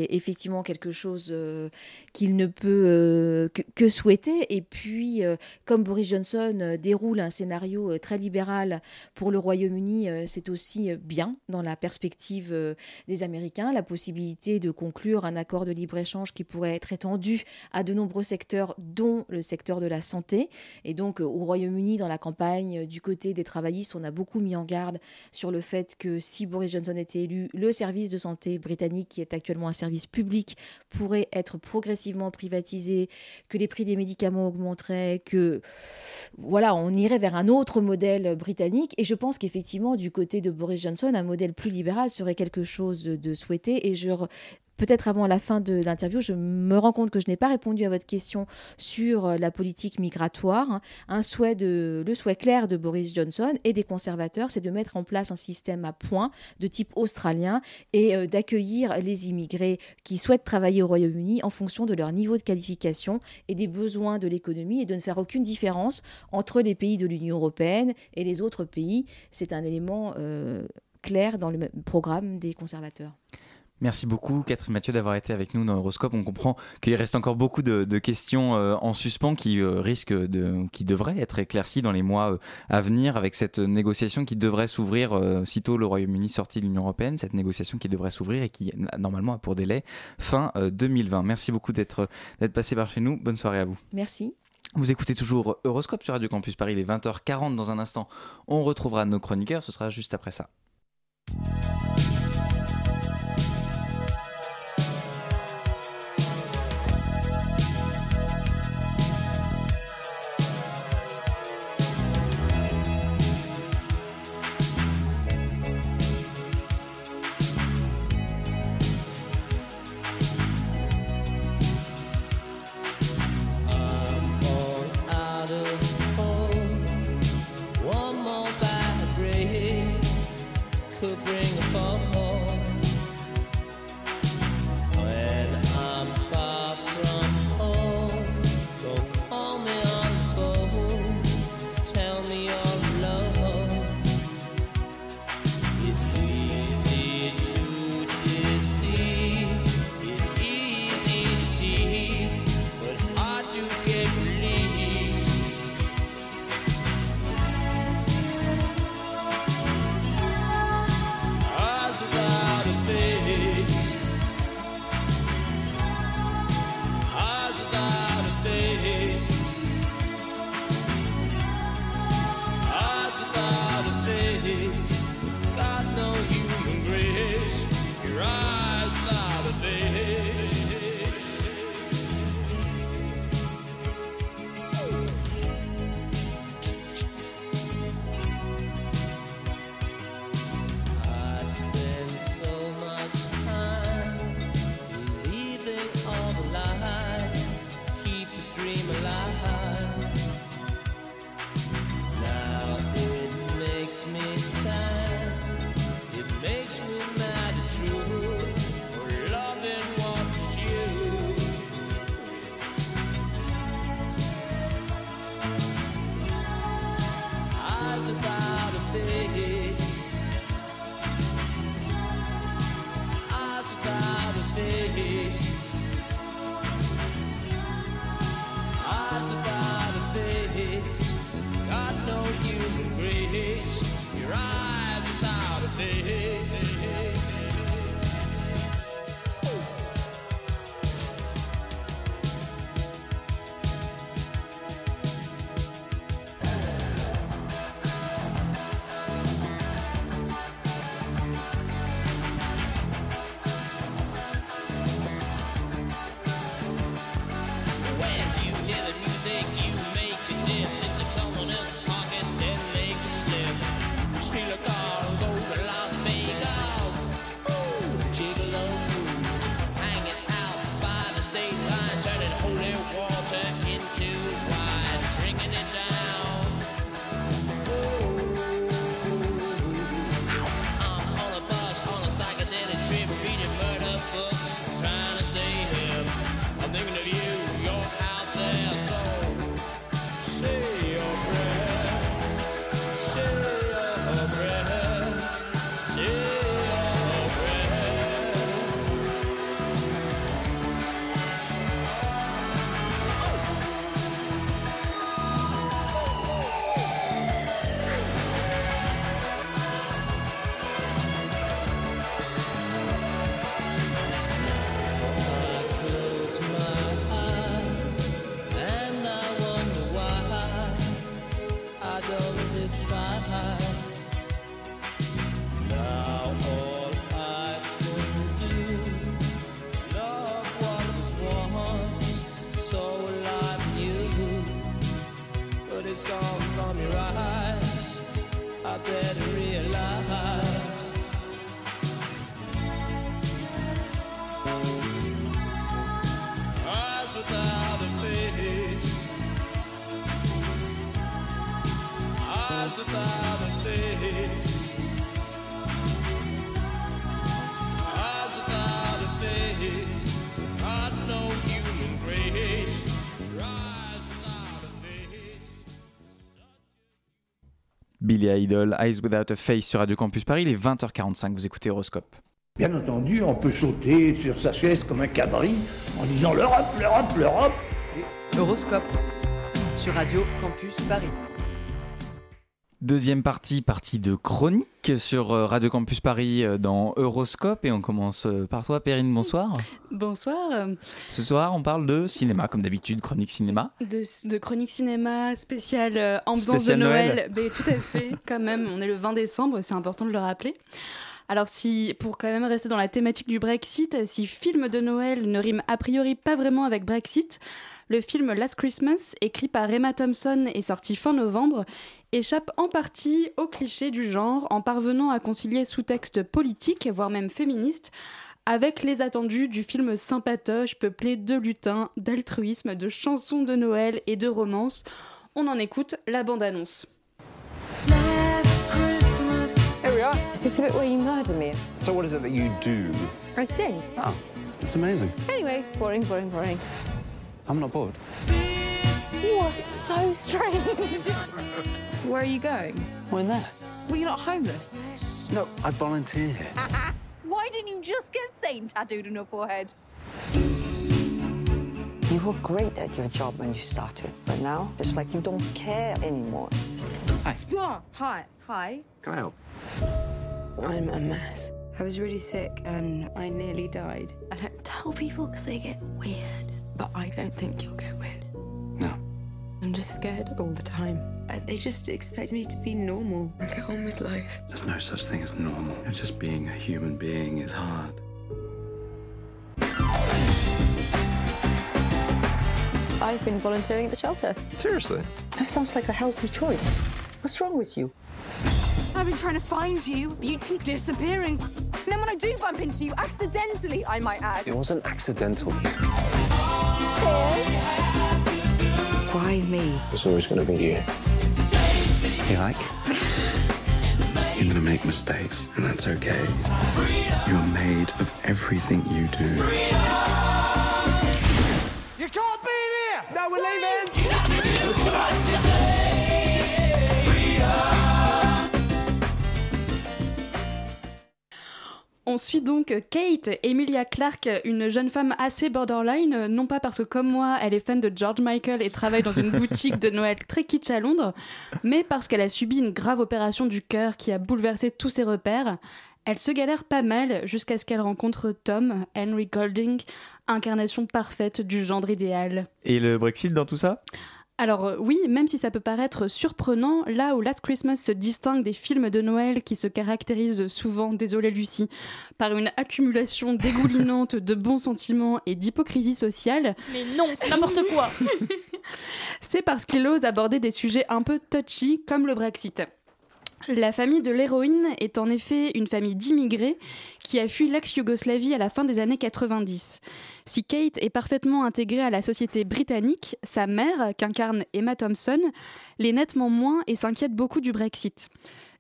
effectivement quelque chose euh, qu'il ne peut euh, que, souhaiter. Et puis, comme Boris Johnson déroule un scénario très libéral pour le Royaume-Uni, c'est aussi bien dans la perspective des Américains, la possibilité de conclure un accord de libre-échange qui pourrait être étendu à de nombreux secteurs, dont le secteur de la santé. Et donc, au Royaume-Uni, dans la campagne du côté des travaillistes, on a beaucoup mis en garde sur le fait que si Boris Johnson était élu, le service de santé britannique, qui est actuellement un service public, pourrait être progressivement privatisé, que les prix des médicaments augmenteraient, que voilà, on irait vers un autre modèle britannique. Et je pense qu'effectivement, du côté de Boris Johnson, un modèle plus libéral serait quelque chose de souhaité. Et je Peut-être avant la fin de l'interview, je me rends compte que je n'ai pas répondu à votre question sur euh, la politique migratoire. Un souhait le souhait clair de Boris Johnson et des conservateurs, c'est de mettre en place un système à points de type australien et euh, d'accueillir les immigrés qui souhaitent travailler au Royaume-Uni en fonction de leur niveau de qualification et des besoins de l'économie et de ne faire aucune différence entre les pays de l'Union européenne et les autres pays. C'est un élément euh, clair dans le programme des conservateurs. Merci beaucoup, Catherine Mathieu, d'avoir été avec nous dans Horoscope. On comprend qu'il reste encore beaucoup de, questions euh, en suspens qui euh, risquent de, qui devraient être éclaircies dans les mois euh, à venir avec cette négociation qui devrait s'ouvrir sitôt le Royaume-Uni sorti de l'Union européenne, cette négociation qui devrait s'ouvrir et qui normalement a pour délai fin 2020. Merci beaucoup d'être d'être passé par chez nous. Bonne soirée à vous. Merci. Vous écoutez toujours Horoscope sur Radio Campus Paris, il est 20h40 dans un instant. On retrouvera nos chroniqueurs, ce sera juste après ça. not the truth. Lilia Idol, Eyes Without a Face sur Radio Campus Paris, il est 20h45, vous écoutez Horoscope. Bien entendu, on peut sauter sur sa chaise comme un cabri en disant l'Europe, l'Europe, l'Europe. Horoscope sur Radio Campus Paris. Deuxième partie, partie de chronique sur euh, Radio Campus Paris euh, dans Euroscope et on commence euh, par toi Perrine, bonsoir. Bonsoir. Ce soir on parle de cinéma comme d'habitude, chronique cinéma. De, de chronique cinéma spéciale euh, ambiance Spécial de Noël. Noël. Ben, tout à fait, quand même. On est le 20 décembre, c'est important de le rappeler. Alors, si, pour quand même rester dans la thématique du Brexit, si film de Noël ne rime a priori pas vraiment avec Brexit, le film Last Christmas, écrit par Emma Thompson et sorti fin novembre, échappe en partie aux clichés du genre en parvenant à concilier sous-texte politique, voire même féministe, avec les attendus du film sympatoche peuplé de lutins, d'altruisme, de chansons de Noël et de romances. On en écoute la bande-annonce. Here we are. Is this the bit where you murder me? So what is it that you do? I sing. Oh, it's amazing. Anyway, boring, boring, boring. I'm not bored. You are so strange. Where are you going? Why there? Well, you're not homeless. No, I volunteer here. Why didn't you just get Saint tattooed on your forehead? You were great at your job when you started, but now it's like you don't care anymore. Hi. Oh, hi, hi. Can I help? I'm a mess. I was really sick and I nearly died. I don't tell people because they get weird, but I don't think you'll get weird. No. I'm just scared all the time. Uh, They just expect me to be normal and get on with life. There's no such thing as normal. Just being a human being is hard. I've been volunteering at the shelter. Seriously? That sounds like a healthy choice. What's wrong with you? I've been trying to find you, but you keep disappearing. And then when I do bump into you, accidentally, I might add. It wasn't accidental. Why me? It's always going to be you. You like? You're going to make mistakes, and that's okay. You're made of everything you do. You can't be in here! No, we're leaving! On suit donc Kate, Emilia Clarke, une jeune femme assez borderline, non pas parce que comme moi elle est fan de George Michael et travaille dans une boutique de Noël très kitsch à Londres, mais parce qu'elle a subi une grave opération du cœur qui a bouleversé tous ses repères. Elle se galère pas mal jusqu'à ce qu'elle rencontre Tom, Henry Golding, incarnation parfaite du genre idéal. Et le Brexit dans tout ça? Alors euh, oui, même si ça peut paraître surprenant, là où Last Christmas se distingue des films de Noël qui se caractérisent souvent, désolé Lucie, par une accumulation dégoulinante de bons sentiments et d'hypocrisie sociale, Mais non, c'est n'importe quoi. c'est parce qu'il ose aborder des sujets un peu touchy comme le Brexit. La famille de l'héroïne est en effet une famille d'immigrés qui a fui l'ex-Yougoslavie à la fin des années 90. Si Kate est parfaitement intégrée à la société britannique, sa mère, qu'incarne Emma Thompson, l'est nettement moins et s'inquiète beaucoup du Brexit.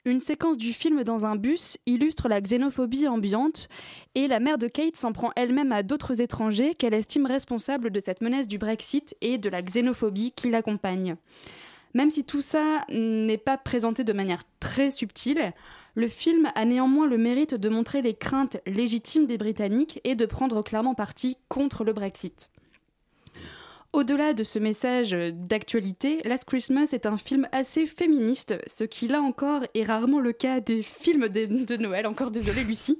Une séquence du film dans un bus illustre la xénophobie ambiante et la mère de Kate s'en prend elle-même à d'autres étrangers qu'elle estime responsables de cette menace du Brexit et de la xénophobie qui l'accompagne. Même si tout ça n'est pas présenté de manière très subtile, le film a néanmoins le mérite de montrer les craintes légitimes des Britanniques et de prendre clairement parti contre le Brexit. Au-delà de ce message d'actualité, Last Christmas est un film assez féministe, ce qui là encore est rarement le cas des films de, Noël, encore désolé Lucie,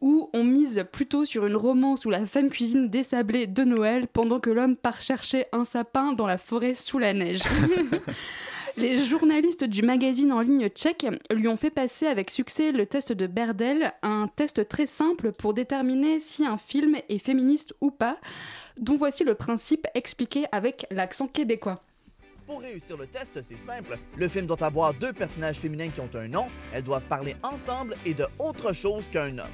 où on mise plutôt sur une romance où la femme cuisine des sablés de Noël pendant que l'homme part chercher un sapin dans la forêt sous la neige. Les journalistes du magazine en ligne tchèque lui ont fait passer avec succès le test de Berdel, un test très simple pour déterminer si un film est féministe ou pas, dont voici le principe expliqué avec l'accent québécois. Pour réussir le test, c'est simple. Le film doit avoir deux personnages féminins qui ont un nom, elles doivent parler ensemble et de autre chose qu'un homme.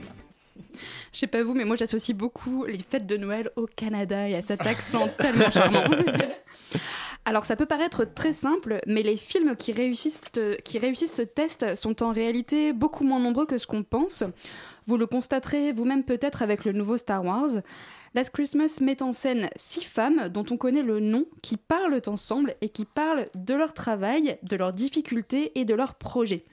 Je sais pas vous, mais moi j'associe beaucoup les fêtes de Noël au Canada et à cet accent tellement charmant. Alors ça peut paraître très simple, mais les films qui réussissent, qui réussissent ce test sont en réalité beaucoup moins nombreux que ce qu'on pense. Vous le constaterez vous-même peut-être avec le nouveau Star Wars. Last Christmas met en scène six femmes dont on connaît le nom, qui parlent ensemble et qui parlent de leur travail, de leurs difficultés et de leurs projets.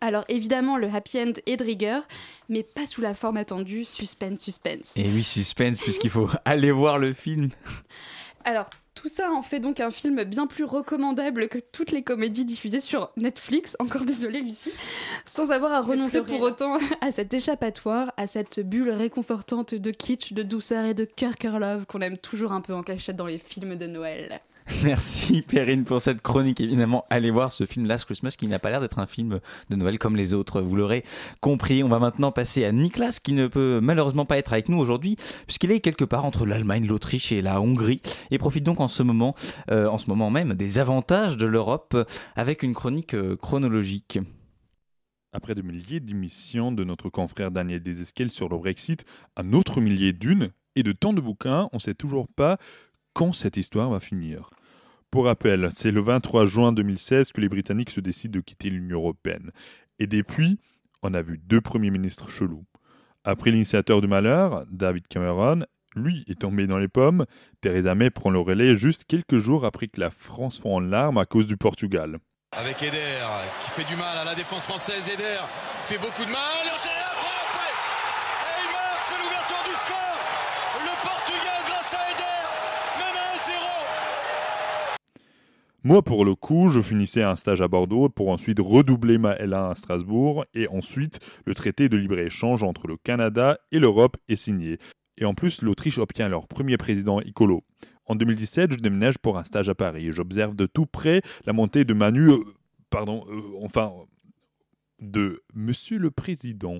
Alors évidemment, le happy end est de rigueur, mais pas sous la forme attendue, suspense, suspense. Et oui, suspense, puisqu'il faut aller voir le film. Alors, tout ça en fait donc un film bien plus recommandable que toutes les comédies diffusées sur Netflix, encore désolée Lucie, sans avoir à renoncer pour autant à cet échappatoire, à cette bulle réconfortante de kitsch, de douceur et de cœur cœur love qu'on aime toujours un peu en cachette dans les films de Noël. Merci Perrine pour cette chronique. Évidemment, allez voir ce film Last Christmas qui n'a pas l'air d'être un film de Noël comme les autres. Vous l'aurez compris. On va maintenant passer à Niklas qui ne peut malheureusement pas être avec nous aujourd'hui puisqu'il est quelque part entre l'Allemagne, l'Autriche et la Hongrie et profite donc en ce moment, euh, en ce moment même, des avantages de l'Europe avec une chronique euh, chronologique. Après de milliers d'émissions de notre confrère Daniel Desesquelles sur le Brexit, un autre millier d'une, et de tant de bouquins, on ne sait toujours pas quand cette histoire va finir. Pour rappel, c'est le 23 juin 2016 que les Britanniques se décident de quitter l'Union européenne. Et depuis, on a vu deux premiers ministres chelous. Après l'initiateur du malheur, David Cameron, lui est tombé dans les pommes. Theresa May prend le relais juste quelques jours après que la France fond en larmes à cause du Portugal. Avec Eder qui fait du mal à la défense française. Eder fait beaucoup de mal. Enchaîné la frappe et- et il marque, c'est l'ouverture du score. Le Portugal grâce à Eder mène à 1-0. Moi, pour le coup, je finissais un stage à Bordeaux pour ensuite redoubler ma L1 à Strasbourg et ensuite le traité de libre-échange entre le Canada et l'Europe est signé. Et en plus, l'Autriche obtient leur premier président écolo. En 2017, je déménage pour un stage à Paris j'observe de tout près la montée de Manu, euh, pardon, euh, enfin, de Monsieur le Président.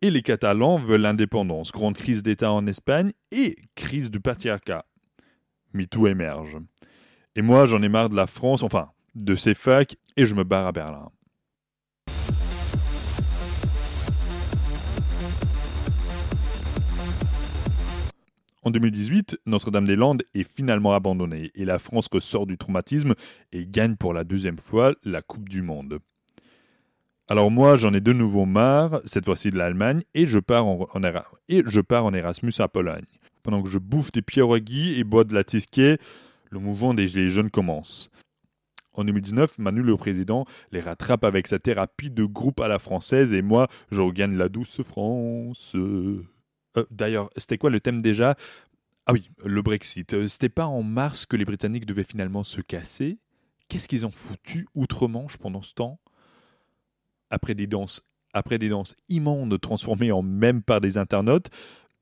Et les Catalans veulent l'indépendance, grande crise d'État en Espagne et crise du patriarcat. MeToo émerge. Et moi, j'en ai marre de la France, enfin, de ces facs, et je me barre à Berlin. En 2018, Notre-Dame-des-Landes est finalement abandonnée et la France ressort du traumatisme et gagne pour la deuxième fois la Coupe du Monde. Alors moi, j'en ai de nouveau marre, cette fois-ci de l'Allemagne, et je pars en, en Erasmus à Pologne. Pendant que je bouffe des pierogies et bois de la tisquée, le mouvement des Gilets jaunes commence. En 2019, Manu le président les rattrape avec sa thérapie de groupe à la française et moi, je regagne la douce France. Euh, D'ailleurs, c'était quoi le thème déjà? Ah oui, le Brexit. Euh, C'était pas en mars que les Britanniques devaient finalement se casser? Qu'est-ce qu'ils ont foutu outre-Manche pendant ce temps? Après des danses, après des danses immondes transformées en mèmes par des internautes,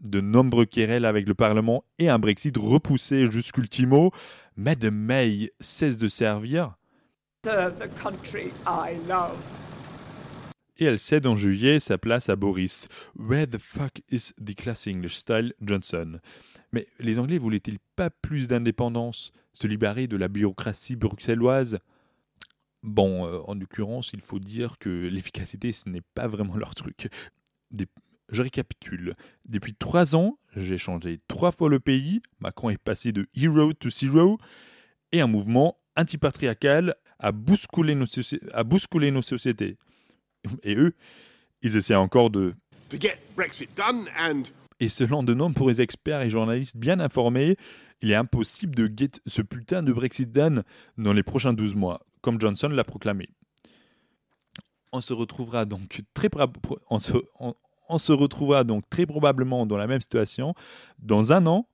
de nombreux querelles avec le Parlement et un Brexit repoussé jusqu'ultimo, Mad May cesse de servir Serve the country I love. et elle cède en juillet sa place à Boris. Where the fuck is the class English style Johnson? Mais les Anglais voulaient-ils pas plus d'indépendance, se libérer de la bureaucratie bruxelloise? Bon, euh, en l'occurrence, il faut dire que l'efficacité, ce n'est pas vraiment leur truc. Des- Je récapitule. Depuis trois ans, j'ai changé trois fois le pays. Macron est passé de hero to zero. Et un mouvement antipatriarcal a bousculé nos, soci- a bousculé nos sociétés. Et eux, ils essaient encore de... To get Brexit done and Et selon de nombreux experts et journalistes bien informés, il est impossible de get ce putain de Brexit done dans les prochains 12 mois, comme Johnson l'a proclamé. On se retrouvera donc très on se, on- on se retrouvera donc très probablement dans la même situation dans un an.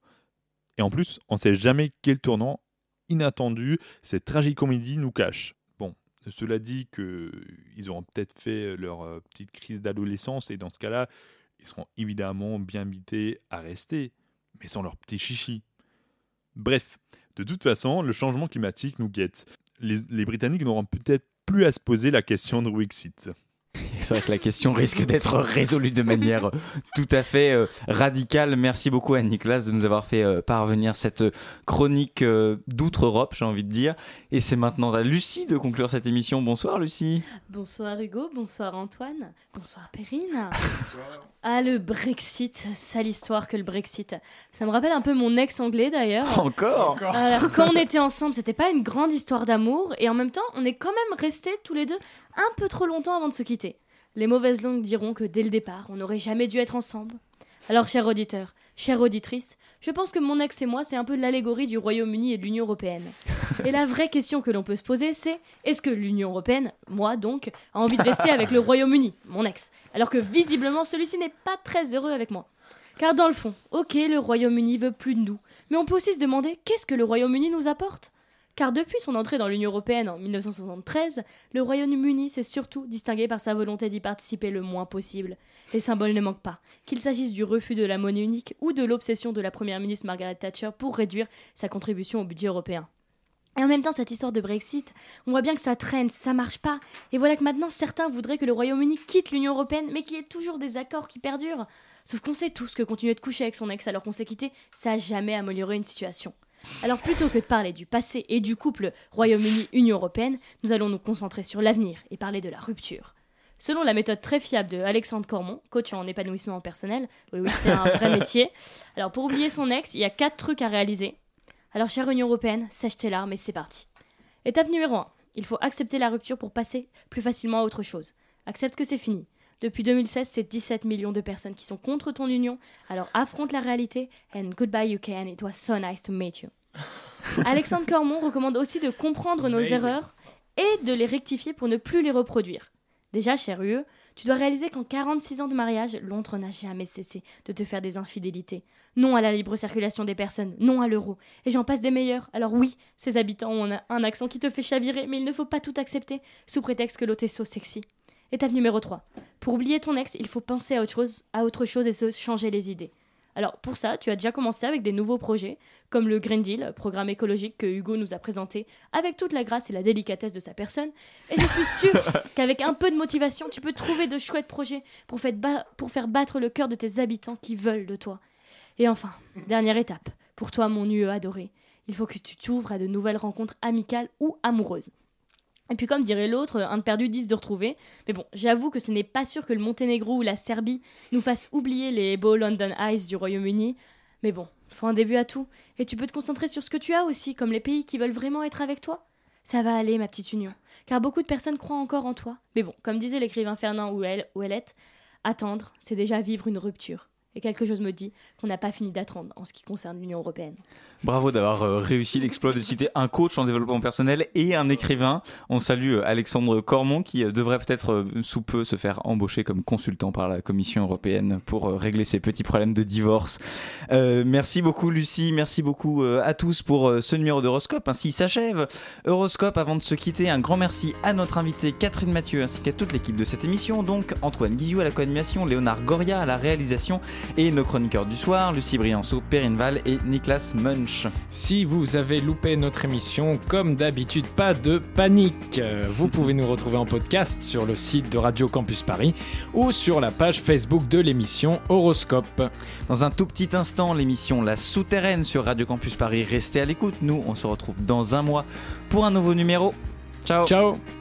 Et en plus, on ne sait jamais quel tournant inattendu cette tragicomédie nous cache. Bon, cela dit que ils auront peut-être fait leur euh, petite crise d'adolescence et dans ce cas-là, ils seront évidemment bien invités à rester, mais sans leur petit chichi. Bref, de toute façon, le changement climatique nous guette. Les, les Britanniques n'auront peut-être plus à se poser la question de Brexit. C'est vrai que la question risque d'être résolue de manière tout à fait euh, radicale. Merci beaucoup à Nicolas de nous avoir fait euh, parvenir cette chronique euh, d'outre-Europe, j'ai envie de dire. Et c'est maintenant à Lucie de conclure cette émission. Bonsoir Lucie. Bonsoir Hugo, bonsoir Antoine, bonsoir Perrine. Ah le Brexit, sale histoire que le Brexit. Ça me rappelle un peu mon ex anglais d'ailleurs. Encore Alors quand on était ensemble, c'était pas une grande histoire d'amour et en même temps, on est quand même restés tous les deux un peu trop longtemps avant de se quitter. Les mauvaises langues diront que dès le départ, on n'aurait jamais dû être ensemble. Alors cher auditeur, Chère auditrice, je pense que mon ex et moi, c'est un peu l'allégorie du Royaume-Uni et de l'Union Européenne. Et la vraie question que l'on peut se poser, c'est est-ce que l'Union Européenne, moi donc, a envie de rester avec le Royaume-Uni, mon ex, alors que visiblement celui-ci n'est pas très heureux avec moi Car dans le fond, ok, le Royaume-Uni veut plus de nous, mais on peut aussi se demander qu'est-ce que le Royaume-Uni nous apporte? Car depuis son entrée dans l'Union européenne en 1973, le Royaume-Uni s'est surtout distingué par sa volonté d'y participer le moins possible. Les symboles ne manquent pas, qu'il s'agisse du refus de la monnaie unique ou de l'obsession de la première ministre Margaret Thatcher pour réduire sa contribution au budget européen. Et en même temps, cette histoire de Brexit, on voit bien que ça traîne, ça marche pas. Et voilà que maintenant, certains voudraient que le Royaume-Uni quitte l'Union européenne, mais qu'il y ait toujours des accords qui perdurent. Sauf qu'on sait tous que continuer de coucher avec son ex alors qu'on s'est quitté, ça a jamais amélioré une situation. Alors plutôt que de parler du passé et du couple Royaume-Uni-Union européenne, nous allons nous concentrer sur l'avenir et parler de la rupture. Selon la méthode très fiable de Alexandre Cormon, coach en épanouissement personnel, oui, oui, c'est un vrai métier. Alors pour oublier son ex, il y a quatre trucs à réaliser. Alors chère Union européenne, sèche tes larmes et c'est parti. Étape numéro 1. Il faut accepter la rupture pour passer plus facilement à autre chose. Accepte que c'est fini. Depuis 2016, c'est 17 millions de personnes qui sont contre ton union. Alors affronte la réalité. And goodbye UK and it was so nice to meet you. Alexandre Cormon recommande aussi de comprendre nos Amazing. erreurs et de les rectifier pour ne plus les reproduire. Déjà, cher UE, tu dois réaliser qu'en 46 ans de mariage, Londres n'a jamais cessé de te faire des infidélités. Non à la libre circulation des personnes, non à l'euro. Et j'en passe des meilleurs. Alors oui, ces habitants ont un- accent qui te fait chavirer, mais il ne faut pas tout accepter sous prétexte que l'autre est so sexy. Étape numéro 3. Pour oublier ton ex, il faut penser à autre chose, à autre chose et se changer les idées. Alors pour ça, tu as déjà commencé avec des nouveaux projets, comme le Green Deal, programme écologique que Hugo nous a présenté avec toute la grâce et la délicatesse de sa personne. Et je suis sûre qu'avec un peu de motivation, tu peux trouver de chouettes projets pour faire, ba- pour faire battre le cœur de tes habitants qui veulent de toi. Et enfin, dernière étape, pour toi mon UE adoré, il faut que tu t'ouvres à de nouvelles rencontres amicales ou amoureuses. Et puis comme dirait l'autre, un de perdu, dix de retrouvé. Mais bon, j'avoue que ce n'est pas sûr que le Monténégro ou la Serbie nous fassent oublier les beaux London Eyes du Royaume-Uni. Mais bon, faut un début à tout. Et tu peux te concentrer sur ce que tu as aussi, comme les pays qui veulent vraiment être avec toi? Ça va aller, ma petite union. Car beaucoup de personnes croient encore en toi. Mais bon, comme disait l'écrivain Fernand Ouellet, attendre, c'est déjà vivre une rupture. Et quelque chose me dit qu'on n'a pas fini d'attendre en ce qui concerne l'Union européenne. Bravo d'avoir euh, réussi l'exploit de citer un coach en développement personnel et un écrivain. On salue euh, Alexandre Cormon qui euh, devrait peut-être sous peu se faire embaucher comme consultant par la Commission européenne pour régler ses petits problèmes de divorce. Merci beaucoup Lucie, merci beaucoup à tous pour ce numéro d'Horoscope. Ainsi s'achève Horoscope. Avant de se quitter, un grand merci à notre invitée Catherine Mathieu ainsi qu'à toute l'équipe de cette émission. Donc Antoine Guizou à la co-animation, Léonard Goria à la réalisation et nos chroniqueurs du soir, Lucie Brianceau, Perrine Val et Niklas Munch. Si vous avez loupé notre émission, comme d'habitude, pas de panique. Euh, Vous pouvez nous retrouver en podcast sur le site de Radio Campus Paris ou sur la page Facebook de l'émission Horoscope. Dans un tout petit instant, l'émission La Souterraine sur Radio Campus Paris. Restez à l'écoute. Nous, on se retrouve dans un mois pour un nouveau numéro. Ciao. Ciao.